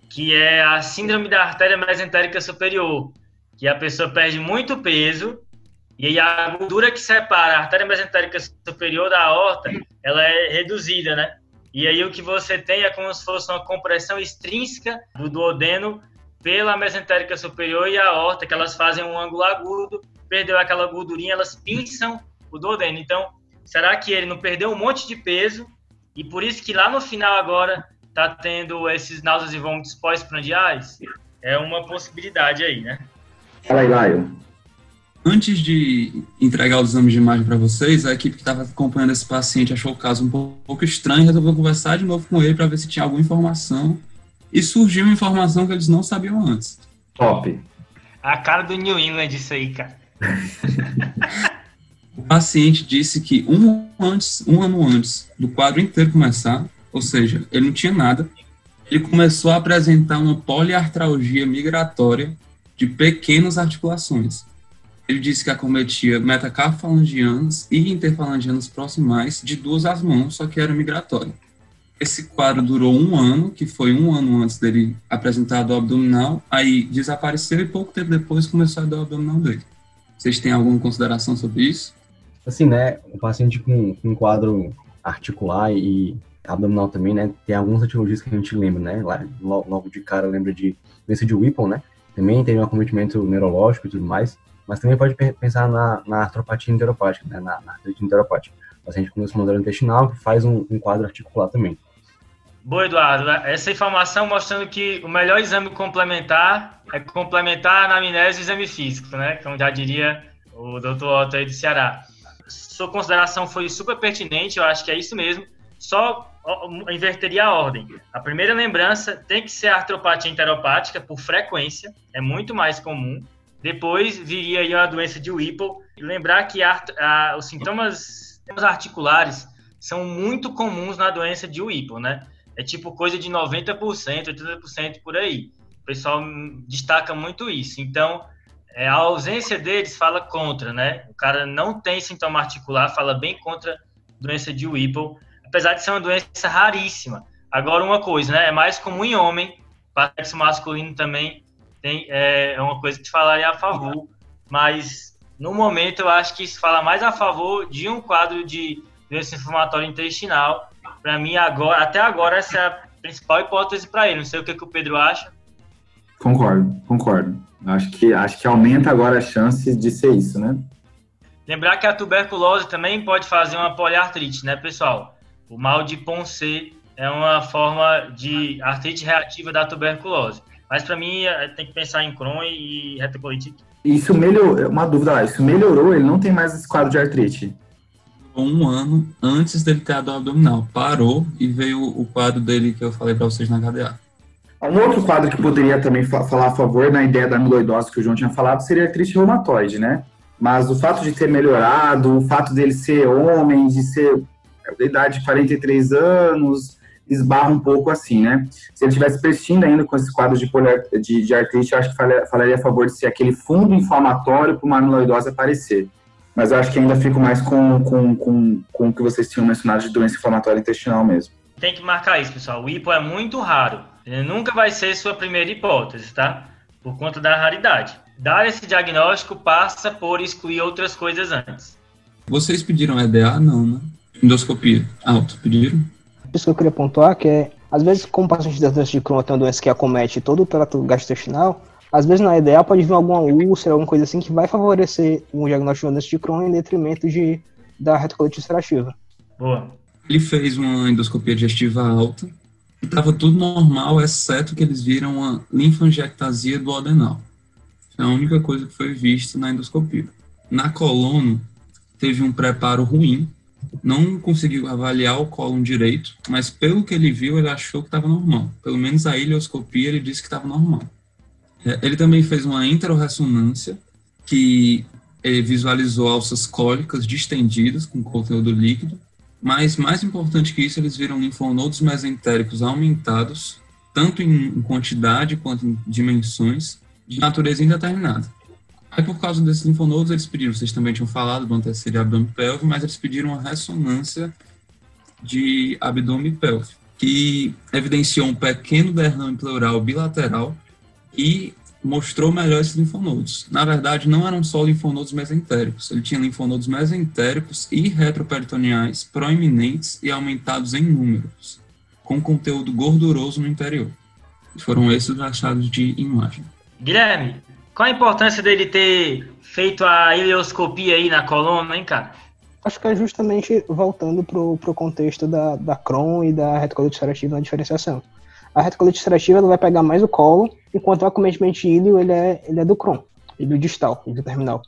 que é a síndrome da artéria mesentérica superior, que a pessoa perde muito peso e aí a gordura que separa a artéria mesentérica superior da aorta, ela é reduzida, né? E aí o que você tem é como se fosse uma compressão extrínseca do duodeno pela mesentérica superior e a aorta, que elas fazem um ângulo agudo, perdeu aquela gordurinha, elas pinçam o duodeno. Então, será que ele não perdeu um monte de peso e por isso que lá no final agora tá tendo esses náuseas e vômitos pós-prandiais? É uma possibilidade aí, né? Fala aí, Laio. Antes de entregar os exames de imagem para vocês, a equipe que estava acompanhando esse paciente achou o caso um pouco estranho e resolveu conversar de novo com ele para ver se tinha alguma informação. E surgiu uma informação que eles não sabiam antes. Top. A cara do New England isso aí, cara. o paciente disse que um, antes, um ano antes do quadro inteiro começar, ou seja, ele não tinha nada, ele começou a apresentar uma poliartralgia migratória de pequenas articulações ele disse que acometia metacarfalangianos e interfalangianos proximais de duas às mãos, só que era migratório. Esse quadro durou um ano, que foi um ano antes dele apresentar do abdominal, aí desapareceu e pouco tempo depois começou a dar o abdominal dele. Vocês têm alguma consideração sobre isso? Assim, né, o paciente com, um quadro articular e abdominal também, né? Tem algumas etiologias que a gente lembra, né? Logo de cara lembra de doença de Whipple, né? Também tem um acometimento neurológico e tudo mais, mas também pode pensar na, na artropatia enteropática, né? Na, na artrite enteropática. Paciente com doença intestinal que faz um, um quadro articular também. Boa, Eduardo. Essa informação mostrando que o melhor exame complementar é complementar a anamnese e exame físico, né? Como já diria o doutor Otto aí do Ceará. Sua consideração foi super pertinente, eu acho que é isso mesmo. Só inverteria a ordem. A primeira lembrança tem que ser a artropatia enteropática por frequência, é muito mais comum. Depois viria aí a doença de Whipple. Lembrar que a, a, os sintomas articulares são muito comuns na doença de Whipple, né? É tipo coisa de 90%, 80% por aí. O pessoal destaca muito isso. Então, é, a ausência deles fala contra, né? O cara não tem sintoma articular, fala bem contra a doença de Whipple, apesar de ser uma doença raríssima. Agora, uma coisa, né? É mais comum em homem, sexo masculino também tem, é, é uma coisa que falaria a favor, mas no momento eu acho que isso fala mais a favor de um quadro de doença inflamatória intestinal. Para mim, agora, até agora, essa é a principal hipótese para ele. Não sei o que, que o Pedro acha. Concordo, concordo. Acho que, acho que aumenta agora a chance de ser isso, né? Lembrar que a tuberculose também pode fazer uma poliartrite, né, pessoal? O mal de Ponce é uma forma de artrite reativa da tuberculose. Mas para mim é, tem que pensar em Crohn e retocolite. Isso melhorou, uma dúvida lá, isso melhorou? Ele não tem mais esse quadro de artrite? Um ano antes dele ter a dor abdominal. Parou e veio o quadro dele que eu falei para vocês na KDA. Um outro quadro que poderia também falar a favor na ideia da amiloidose que o João tinha falado seria a artrite reumatoide, né? Mas o fato de ter melhorado, o fato dele ser homem, de ser da idade de 43 anos, esbarra um pouco assim, né? Se ele tivesse persistindo ainda com esse quadro de, de, de artrite, eu acho que falaria, falaria a favor de ser aquele fundo inflamatório para uma amiloidose aparecer. Mas eu acho que ainda fico mais com, com, com, com o que vocês tinham mencionado de doença inflamatória intestinal mesmo. Tem que marcar isso, pessoal. O hipo é muito raro. Ele nunca vai ser sua primeira hipótese, tá? Por conta da raridade. Dar esse diagnóstico passa por excluir outras coisas antes. Vocês pediram EDA? Não, né? Endoscopia alto, pediram? Isso que eu queria pontuar, que é, às vezes, como o paciente da doença de Crohn tem uma doença que acomete todo o trato gastrointestinal, às vezes na EDA pode vir alguma úlcera, alguma coisa assim, que vai favorecer o diagnóstico de doença de Crohn em detrimento de, da retocolite ulcerativa. Boa. Ele fez uma endoscopia digestiva alta, estava tudo normal, exceto que eles viram uma linfangiectasia do adenal. É a única coisa que foi vista na endoscopia. Na coluna, teve um preparo ruim, não conseguiu avaliar o cólon direito, mas pelo que ele viu, ele achou que estava normal. Pelo menos a ileoscopia, ele disse que estava normal. É, ele também fez uma intrarressonância, que visualizou alças cólicas distendidas com conteúdo líquido, mas, mais importante que isso, eles viram linfonodos mesentéricos aumentados, tanto em quantidade quanto em dimensões, de natureza indeterminada. Aí, por causa desses linfonodos, eles pediram, vocês também tinham falado do anteceder abdômen pélvico, mas eles pediram uma ressonância de abdômen pélvico, que evidenciou um pequeno derrame pleural bilateral e mostrou melhor esses linfonodos. Na verdade, não eram só linfonodos mesentéricos, ele tinha linfonodos mesentéricos e retroperitoneais proeminentes e aumentados em números, com conteúdo gorduroso no interior. Foram esses os achados de imagem. Guilherme, qual a importância dele ter feito a ileoscopia aí na coluna, hein, cara? Acho que é justamente voltando pro, pro contexto da, da Crohn e da retocolite ulcerativa na diferenciação a retocolite ulcerativa ela vai pegar mais o colo, enquanto o acometimento íleo ele é, ele é do Crohn, do distal, do terminal.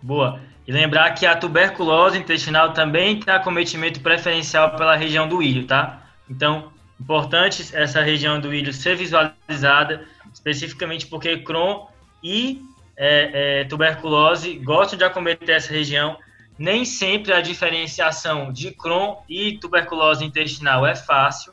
Boa. E lembrar que a tuberculose intestinal também tem acometimento preferencial pela região do ilho, tá? Então, importante essa região do ilho ser visualizada, especificamente porque Crohn e é, é, tuberculose gostam de acometer essa região. Nem sempre a diferenciação de Crohn e tuberculose intestinal é fácil,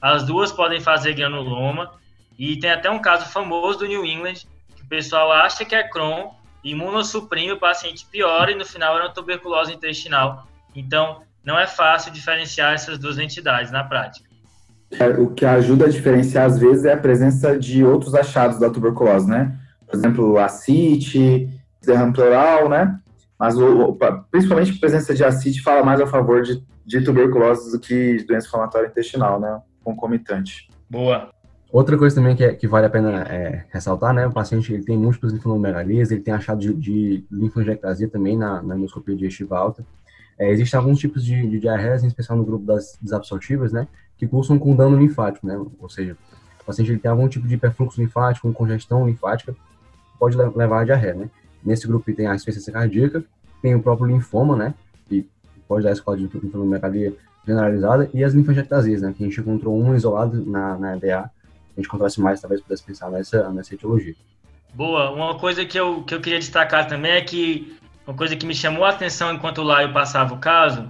as duas podem fazer granuloma. E tem até um caso famoso do New England, que o pessoal acha que é Crohn, imunossuprime, o paciente piora e no final era uma tuberculose intestinal. Então, não é fácil diferenciar essas duas entidades na prática. É, o que ajuda a diferenciar, às vezes, é a presença de outros achados da tuberculose, né? Por exemplo, acite, derrame pleural, né? Mas o, principalmente a presença de acite fala mais a favor de, de tuberculose do que doença inflamatória intestinal, né? Concomitante. Boa. Outra coisa também que, é, que vale a pena é, ressaltar, né? O paciente ele tem múltiplas linfonomegalias, ele tem achado de, de linfoangiectasia também na, na endoscopia digestiva alta. É, existem alguns tipos de, de diarreias, em especial no grupo das desabsortivas, né? Que cursam com dano linfático, né? Ou seja, o paciente ele tem algum tipo de hiperfluxo linfático, com congestão linfática, pode levar a diarreia, né? Nesse grupo tem a insuficiência cardíaca, tem o próprio linfoma, né? Que pode dar escola de linfonomegalia generalizada, e as linfangiectasias, né? Que a gente encontrou um isolado na, na EDA, a gente conversa mais, talvez pudesse pensar nessa, nessa etiologia. Boa. Uma coisa que eu, que eu queria destacar também é que uma coisa que me chamou a atenção enquanto o Laio passava o caso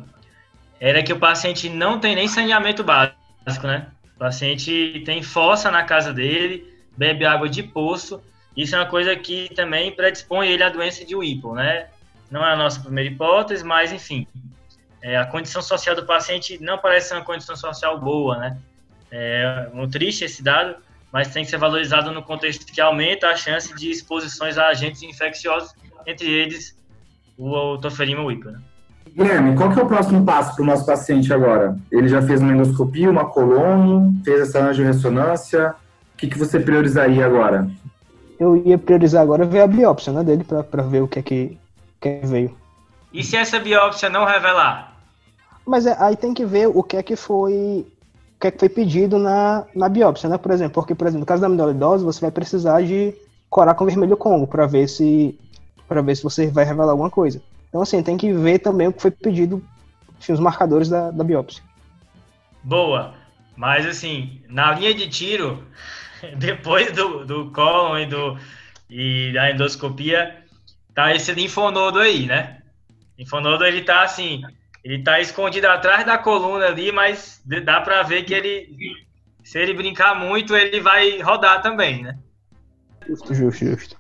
era que o paciente não tem nem saneamento básico, né? O paciente tem fossa na casa dele, bebe água de poço. Isso é uma coisa que também predispõe ele à doença de Whipple, né? Não é a nossa primeira hipótese, mas enfim, é, a condição social do paciente não parece ser uma condição social boa, né? É muito triste esse dado, mas tem que ser valorizado no contexto que aumenta a chance de exposições a agentes infecciosos, entre eles o toferima wipa. Né? Guilherme, qual que é o próximo passo para o nosso paciente agora? Ele já fez uma endoscopia, uma colônia, fez essa angiorressonância. O que, que você priorizaria agora? Eu ia priorizar agora ver a biópsia né, dele para ver o que é que, que é veio. E se essa biópsia não revelar? Mas é, aí tem que ver o que é que foi o que, é que foi pedido na, na biópsia, né? Por exemplo, porque, por exemplo, no caso da amiloidose, você vai precisar de corar com vermelho congo para ver se para ver se você vai revelar alguma coisa. Então, assim, tem que ver também o que foi pedido, enfim, os marcadores da, da biópsia. Boa. Mas, assim, na linha de tiro, depois do, do cólon e, do, e da endoscopia, tá esse linfonodo aí, né? Linfonodo, ele tá, assim, ele tá escondido atrás da coluna ali, mas dá para ver que ele, se ele brincar muito, ele vai rodar também, né? Justo, justo, justo.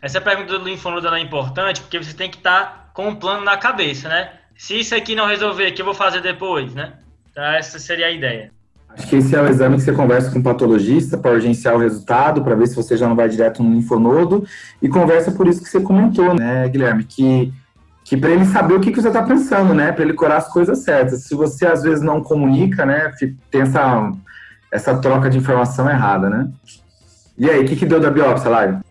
Essa pergunta do linfonodo é importante porque você tem que estar tá com um plano na cabeça, né? Se isso aqui não resolver, o que eu vou fazer depois, né? Então, essa seria a ideia. Acho que esse é o exame que você conversa com o patologista para urgenciar o resultado, para ver se você já não vai direto no linfonodo, e conversa por isso que você comentou, né, Guilherme, que que para ele saber o que, que você está pensando, né? Para ele curar as coisas certas. Se você às vezes não comunica, né? Tem essa, essa troca de informação errada, né? E aí, o que, que deu da biópsia, Lário?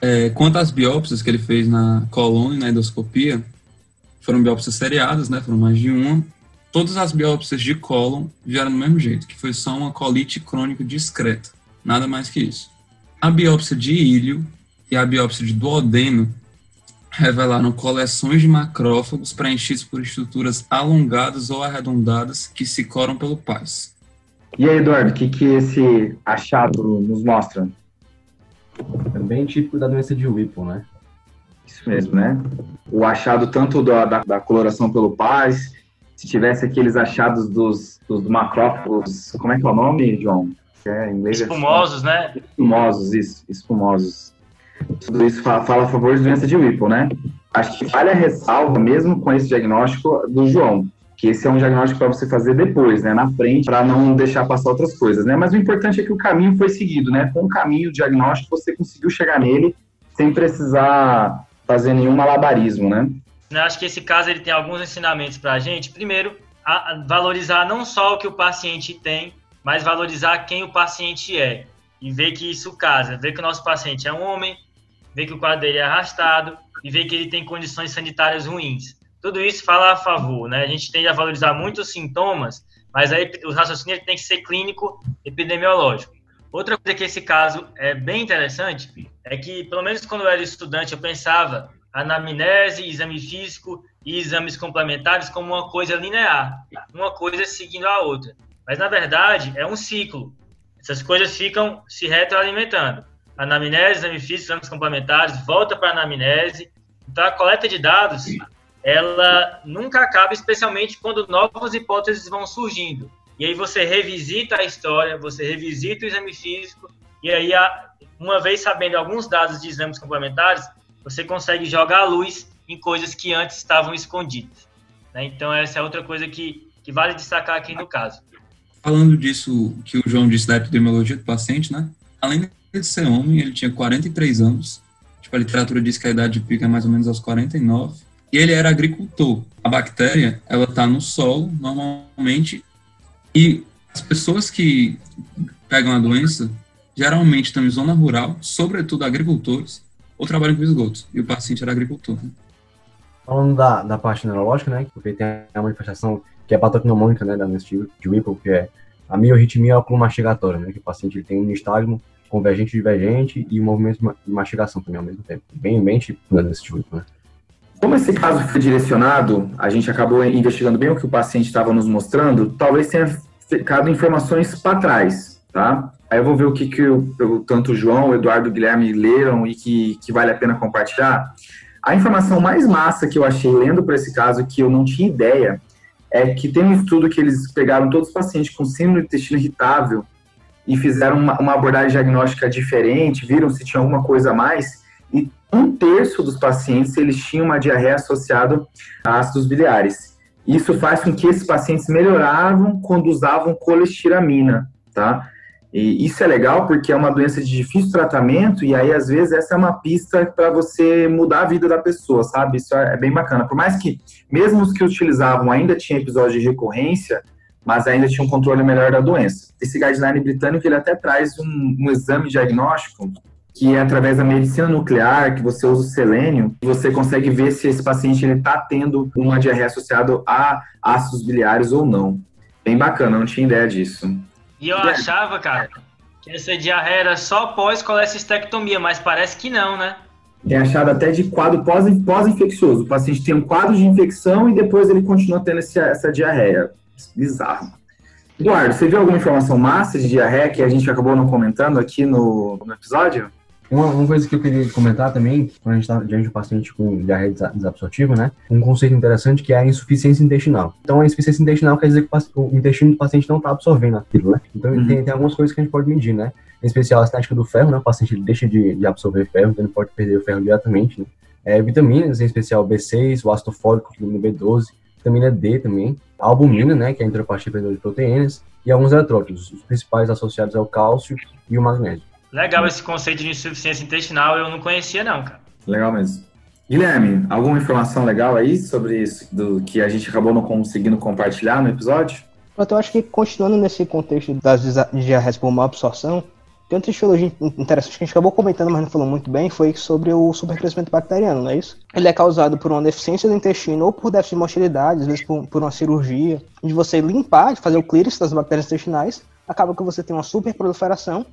É, quanto às biópsias que ele fez na coluna e na endoscopia, foram biópsias seriadas, né? Foram mais de uma. Todas as biópsias de cólon vieram do mesmo jeito, que foi só uma colite crônica discreta. Nada mais que isso. A biópsia de ilho e a biópsia de duodeno revelaram coleções de macrófagos preenchidos por estruturas alongadas ou arredondadas que se coram pelo pás. E aí, Eduardo, o que, que esse achado nos mostra? É bem típico da doença de Whipple, né? Isso mesmo, né? O achado tanto da, da, da coloração pelo pás, se tivesse aqueles achados dos, dos macrófagos, como é que é o nome, João? É, em inglês espumosos, é, né? Espumosos, isso, espumosos tudo isso fala, fala a favor de doença de Whipple, né? Acho que vale a ressalva, mesmo com esse diagnóstico do João, que esse é um diagnóstico para você fazer depois, né, na frente, para não deixar passar outras coisas, né? Mas o importante é que o caminho foi seguido, né? Com o caminho diagnóstico você conseguiu chegar nele sem precisar fazer nenhum malabarismo, né? Eu acho que esse caso ele tem alguns ensinamentos para a gente. Primeiro, a valorizar não só o que o paciente tem, mas valorizar quem o paciente é e ver que isso casa, ver que o nosso paciente é um homem, ver que o quadro dele é arrastado e ver que ele tem condições sanitárias ruins. Tudo isso fala a favor, né? A gente tende a valorizar muito os sintomas, mas aí o raciocínio tem que ser clínico epidemiológico. Outra coisa que esse caso é bem interessante é que, pelo menos quando eu era estudante, eu pensava anamnese, exame físico e exames complementares como uma coisa linear, uma coisa seguindo a outra. Mas, na verdade, é um ciclo. Essas coisas ficam se retroalimentando anamnese, exame físico, exames complementares, volta para anamnese. Então, a coleta de dados, ela nunca acaba, especialmente quando novas hipóteses vão surgindo. E aí você revisita a história, você revisita o exame físico, e aí, uma vez sabendo alguns dados de exames complementares, você consegue jogar a luz em coisas que antes estavam escondidas. Né? Então, essa é outra coisa que, que vale destacar aqui no caso. Falando disso que o João disse da epidemiologia do paciente, né? Além de ser homem, ele tinha 43 anos. Tipo, a literatura diz que a idade de pico é mais ou menos aos 49. E ele era agricultor. A bactéria, ela está no solo, normalmente, e as pessoas que pegam a doença, geralmente estão em zona rural, sobretudo agricultores, ou trabalham com esgotos, e o paciente era agricultor. Né? Falando da, da parte neurológica, né, porque tem a manifestação que é patognomônica, né, da doença de Whipple, que é a miorritmia oculomastigatória, né, que o paciente tem um nistagmo convergente divergente e o movimento de mastigação também ao mesmo tempo. Bem, bem né, desse tipo, né? Como esse caso foi direcionado, a gente acabou investigando bem o que o paciente estava nos mostrando, talvez tenha ficado informações para trás, tá? Aí eu vou ver o que, que eu, tanto o João, o Eduardo e o Guilherme leram e que, que vale a pena compartilhar. A informação mais massa que eu achei lendo para esse caso, que eu não tinha ideia, é que tem um estudo que eles pegaram todos os pacientes com síndrome do intestino irritável e fizeram uma, uma abordagem diagnóstica diferente, viram se tinha alguma coisa a mais, e um terço dos pacientes eles tinham uma diarreia associada a ácidos biliares. Isso faz com que esses pacientes melhoravam quando usavam colestiramina, tá? E isso é legal porque é uma doença de difícil tratamento e aí às vezes essa é uma pista para você mudar a vida da pessoa, sabe? Isso é bem bacana. Por mais que mesmo os que utilizavam ainda tinham episódio de recorrência, mas ainda tinha um controle melhor da doença. Esse guideline britânico ele até traz um, um exame diagnóstico que é através da medicina nuclear, que você usa o selênio, você consegue ver se esse paciente ele está tendo uma diarreia associada a ácidos biliares ou não. Bem bacana, não tinha ideia disso. E eu é. achava, cara, que essa diarreia era só pós-colestectomia, mas parece que não, né? Tem achado até de quadro pós-infeccioso. O paciente tem um quadro de infecção e depois ele continua tendo essa diarreia bizarro. Eduardo, você viu alguma informação massa de diarreia que a gente acabou não comentando aqui no, no episódio? Uma, uma, coisa que eu queria comentar também, quando a gente está diante de um paciente com diarreia desabsortiva, né? Um conceito interessante que é a insuficiência intestinal. Então, a insuficiência intestinal quer dizer que o intestino do paciente não está absorvendo aquilo, né? Então, uhum. tem, tem, algumas coisas que a gente pode medir, né? Em especial a estática do ferro, né? O paciente deixa de, de absorver ferro, então ele pode perder o ferro diretamente, né? É, vitaminas, em especial B6, o ácido fólico, vitamina B12, vitamina D também, a albumina, né, que é a enteropatia de proteínas, e alguns eletrólitos, os principais associados ao cálcio e o magnésio. Legal esse conceito de insuficiência intestinal, eu não conhecia não, cara. Legal mesmo. Guilherme, alguma informação legal aí sobre isso do que a gente acabou não conseguindo compartilhar no episódio? Eu acho que continuando nesse contexto das diarreias por má absorção, tem outra etiologia interessante que a gente acabou comentando, mas não falou muito bem, foi sobre o supercrescimento bacteriano, não é isso? Ele é causado por uma deficiência do intestino ou por déficit de motilidade, às vezes por, por uma cirurgia, de você limpar, de fazer o clearance das bactérias intestinais, acaba que você tem uma superproliferação.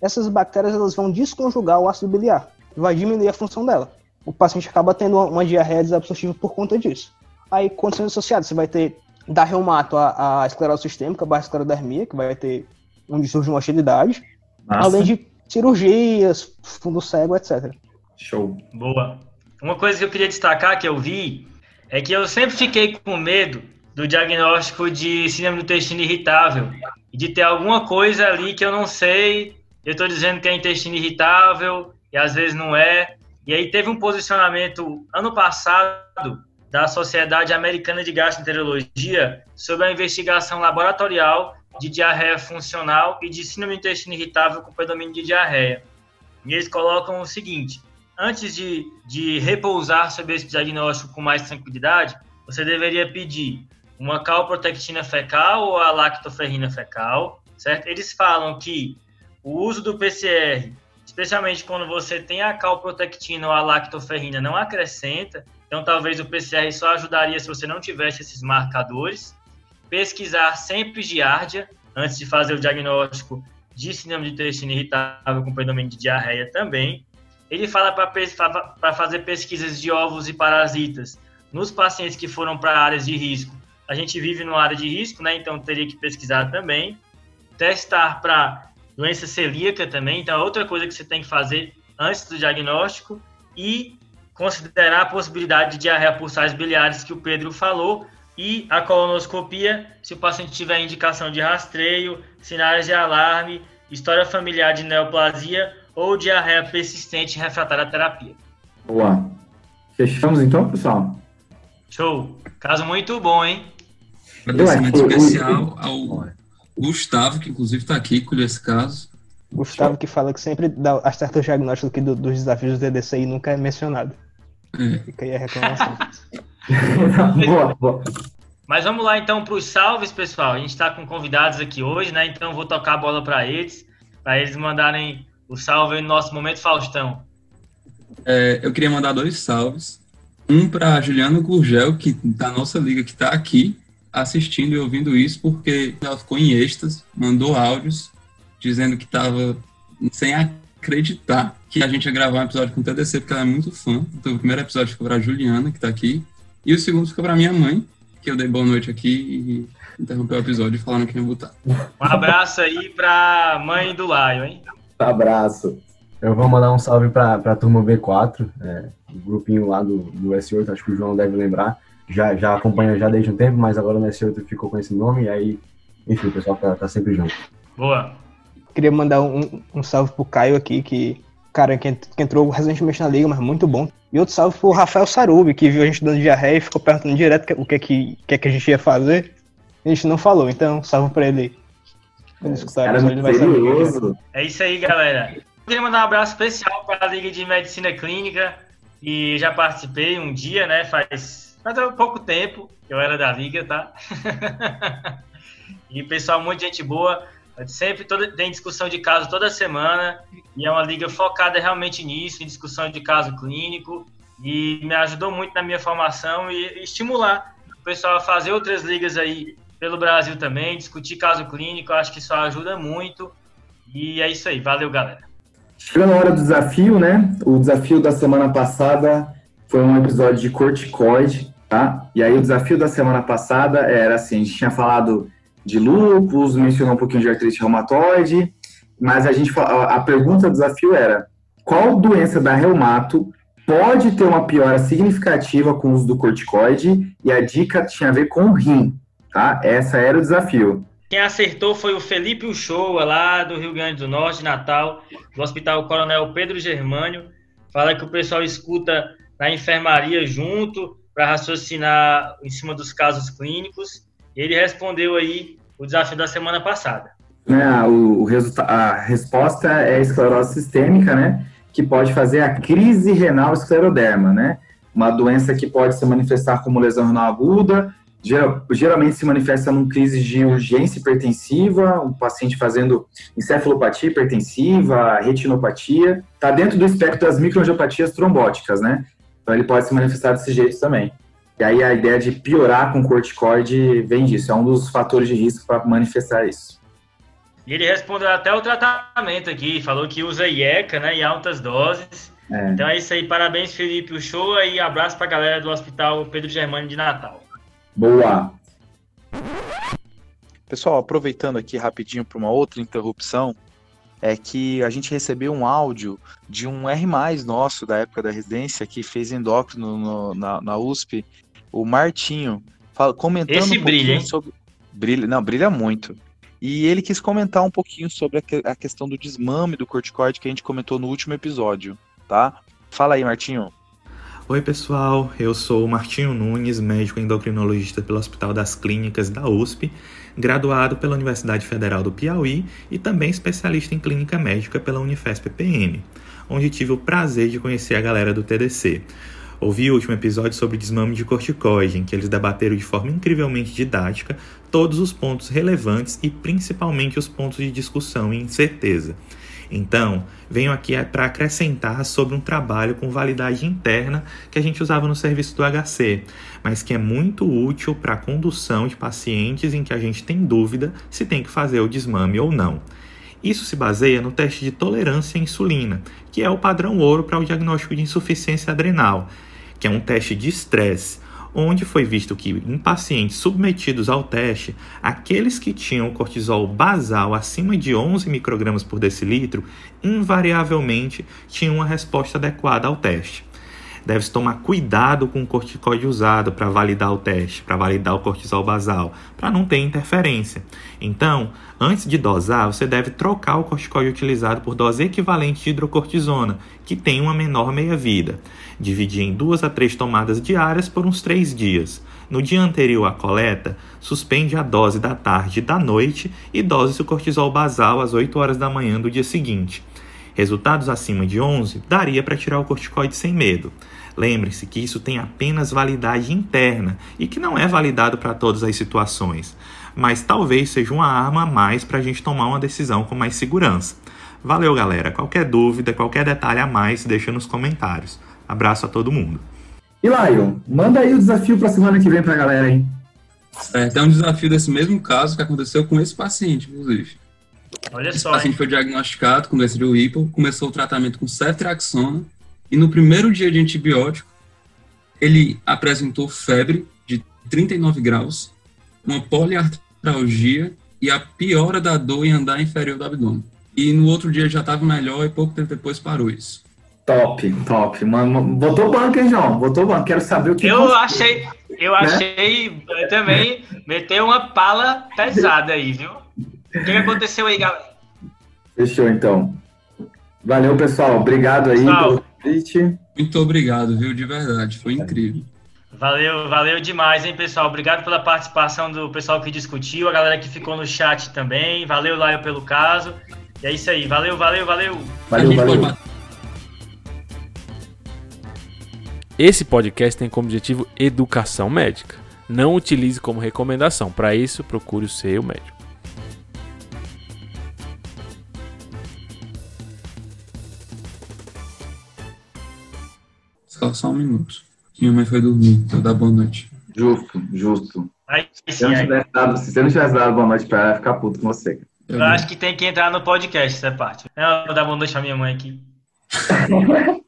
Essas bactérias elas vão desconjugar o ácido biliar, vai diminuir a função dela. O paciente acaba tendo uma, uma diarreia desabsortiva por conta disso. Aí, condições associadas, você vai ter da reumato a, a esclerose sistêmica, barra esclerodermia, que vai ter um distúrbio de motilidade, Massa. Além de cirurgias, fundo cego, etc. Show. Boa. Uma coisa que eu queria destacar que eu vi é que eu sempre fiquei com medo do diagnóstico de síndrome do intestino irritável e de ter alguma coisa ali que eu não sei. Eu estou dizendo que é intestino irritável e às vezes não é. E aí teve um posicionamento ano passado da Sociedade Americana de Gastroenterologia sobre a investigação laboratorial de diarreia funcional e de síndrome do intestino irritável com predomínio de diarreia. E eles colocam o seguinte: antes de, de repousar sobre esse diagnóstico com mais tranquilidade, você deveria pedir uma calprotectina fecal ou a lactoferrina fecal, certo? Eles falam que o uso do PCR, especialmente quando você tem a calprotectina ou a lactoferrina, não acrescenta, então talvez o PCR só ajudaria se você não tivesse esses marcadores pesquisar sempre giardia antes de fazer o diagnóstico de síndrome de intestino irritável com predomínio de diarreia também. Ele fala para fazer pesquisas de ovos e parasitas nos pacientes que foram para áreas de risco. A gente vive numa área de risco, né? Então teria que pesquisar também. Testar para doença celíaca também. Então, é outra coisa que você tem que fazer antes do diagnóstico e considerar a possibilidade de diarreia por sais biliares que o Pedro falou, e a colonoscopia, se o paciente tiver indicação de rastreio, sinais de alarme, história familiar de neoplasia ou diarreia persistente refratária à terapia. Boa. Fechamos então, pessoal? Show. Caso muito bom, hein? Agradecimento especial ao Gustavo, que inclusive está aqui, colheu esse caso. Gustavo que fala que sempre dá acerta o diagnóstico do, dos desafios do DDC e nunca é mencionado. É. Fica aí a reclamação. boa, boa. Mas vamos lá então para os salves, pessoal. A gente está com convidados aqui hoje, né? Então eu vou tocar a bola para eles, para eles mandarem o salve no nosso momento Faustão. É, eu queria mandar dois salves. Um para Juliano Gurgel, que da nossa liga, que está aqui assistindo e ouvindo isso, porque ela ficou em êxtase, mandou áudios dizendo que estava sem acreditar que a gente ia gravar um episódio com o TDC, porque ela é muito fã. Então o primeiro episódio ficou para Juliana, que está aqui, e o segundo ficou para minha mãe, que eu dei boa noite aqui e interrompeu o episódio falando que ia botar. Um abraço aí para mãe do Laio, hein? Um abraço. Eu vou mandar um salve para a turma B4, é, o grupinho lá do, do S8, acho que o João deve lembrar. Já, já acompanha já desde um tempo, mas agora no S8 ficou com esse nome, e aí, enfim, o pessoal tá, tá sempre junto. Boa. Queria mandar um, um salve pro Caio aqui, que, cara, que, que entrou recentemente na liga, mas muito bom. E outro salve pro Rafael Sarubi, que viu a gente dando diarreia e ficou perguntando direto o que, que, que, que a gente ia fazer. A gente não falou, então salve pra ele. Escutar, ele vai saber. É isso aí, galera. Queria mandar um abraço especial para a Liga de Medicina Clínica, e já participei um dia, né? Faz, faz pouco tempo que eu era da Liga, tá? e pessoal, muita gente boa. Sempre toda, tem discussão de caso toda semana, e é uma liga focada realmente nisso, em discussão de caso clínico, e me ajudou muito na minha formação e estimular o pessoal a fazer outras ligas aí pelo Brasil também, discutir caso clínico, acho que isso ajuda muito. E é isso aí, valeu, galera. Chegando a hora do desafio, né? O desafio da semana passada foi um episódio de corticoide, tá? E aí o desafio da semana passada era assim, a gente tinha falado de lúpus, mencionou um pouquinho de artrite reumatoide, mas a gente a pergunta do desafio era: qual doença da reumato pode ter uma piora significativa com o uso do corticoide? E a dica tinha a ver com o rim, tá? Essa era o desafio. Quem acertou foi o Felipe Uchoa, lá do Rio Grande do Norte, Natal, do Hospital Coronel Pedro Germânio. Fala que o pessoal escuta na enfermaria junto para raciocinar em cima dos casos clínicos. Ele respondeu aí o desafio da semana passada. É, o, o a resposta é esclerose sistêmica, né? Que pode fazer a crise renal escleroderma, né? Uma doença que pode se manifestar como lesão renal aguda, geral, geralmente se manifesta num crise de urgência hipertensiva, um paciente fazendo encefalopatia hipertensiva, retinopatia, está dentro do espectro das microangiopatias trombóticas, né? Então ele pode se manifestar desse jeito também. E aí a ideia de piorar com corticoide vem disso, é um dos fatores de risco para manifestar isso. E ele respondeu até o tratamento aqui, falou que usa IECA, né, em altas doses. É. Então é isso aí, parabéns Felipe Uchoa e abraço para a galera do Hospital Pedro Germano de Natal. Boa! Pessoal, aproveitando aqui rapidinho para uma outra interrupção, é que a gente recebeu um áudio de um R+, nosso, da época da residência, que fez endócrino no, na, na USP, o Martinho, fala, comentando Esse um brilha, hein? sobre... Brilha, não, brilha muito. E ele quis comentar um pouquinho sobre a, que, a questão do desmame do corticoide que a gente comentou no último episódio, tá? Fala aí, Martinho. Oi, pessoal. Eu sou o Martinho Nunes, médico endocrinologista pelo Hospital das Clínicas da USP, graduado pela Universidade Federal do Piauí e também especialista em clínica médica pela Unifesp PM, onde tive o prazer de conhecer a galera do TDC. Ouvi o último episódio sobre desmame de corticoide, em que eles debateram de forma incrivelmente didática todos os pontos relevantes e principalmente os pontos de discussão e incerteza. Então, venho aqui para acrescentar sobre um trabalho com validade interna que a gente usava no serviço do HC, mas que é muito útil para a condução de pacientes em que a gente tem dúvida se tem que fazer o desmame ou não. Isso se baseia no teste de tolerância à insulina, que é o padrão ouro para o diagnóstico de insuficiência adrenal, que é um teste de estresse, onde foi visto que em pacientes submetidos ao teste, aqueles que tinham cortisol basal acima de 11 microgramas por decilitro, invariavelmente tinham uma resposta adequada ao teste deve-se tomar cuidado com o corticoide usado para validar o teste, para validar o cortisol basal, para não ter interferência. Então, antes de dosar, você deve trocar o corticoide utilizado por dose equivalente de hidrocortisona, que tem uma menor meia-vida. Dividir em duas a três tomadas diárias por uns três dias. No dia anterior à coleta, suspende a dose da tarde e da noite e dose o cortisol basal às 8 horas da manhã do dia seguinte. Resultados acima de 11 daria para tirar o corticoide sem medo. Lembre-se que isso tem apenas validade interna e que não é validado para todas as situações, mas talvez seja uma arma a mais para a gente tomar uma decisão com mais segurança. Valeu, galera. Qualquer dúvida, qualquer detalhe a mais, deixa nos comentários. Abraço a todo mundo. E Lion, manda aí o desafio para semana que vem para a galera aí. É, tem um desafio desse mesmo caso que aconteceu com esse paciente, inclusive. Olha só, paciente hein? foi diagnosticado com doença de Whipple, começou o tratamento com ceftriaxona e no primeiro dia de antibiótico ele apresentou febre de 39 graus, uma poliartralgia e a piora da dor em andar inferior do abdômen. E no outro dia já estava melhor e pouco tempo depois parou isso. Top, top. Mano, botou banco, hein, João? Botou banco. Quero saber o que Eu você- achei, eu achei eu também meteu uma pala pesada aí, viu? O que aconteceu aí, galera? Fechou, então. Valeu, pessoal. Obrigado aí Pessoal. pelo convite. Muito obrigado, viu? De verdade, foi incrível. Valeu, valeu demais, hein, pessoal? Obrigado pela participação do pessoal que discutiu, a galera que ficou no chat também. Valeu, Laio, pelo caso. E é isso aí. Valeu, valeu, valeu. Valeu, valeu. Esse podcast tem como objetivo educação médica. Não utilize como recomendação. Para isso, procure o seu médico. Só, só um minuto. Minha mãe foi dormir, então dá boa noite. Justo, justo. Aí Se sim, você, não aí. tivesse dado, se você não tivesse dado boa noite pra ela, ia ficar puto com você. Eu acho que tem que entrar no podcast, essa parte. Não, vou dar boa noite pra minha mãe aqui.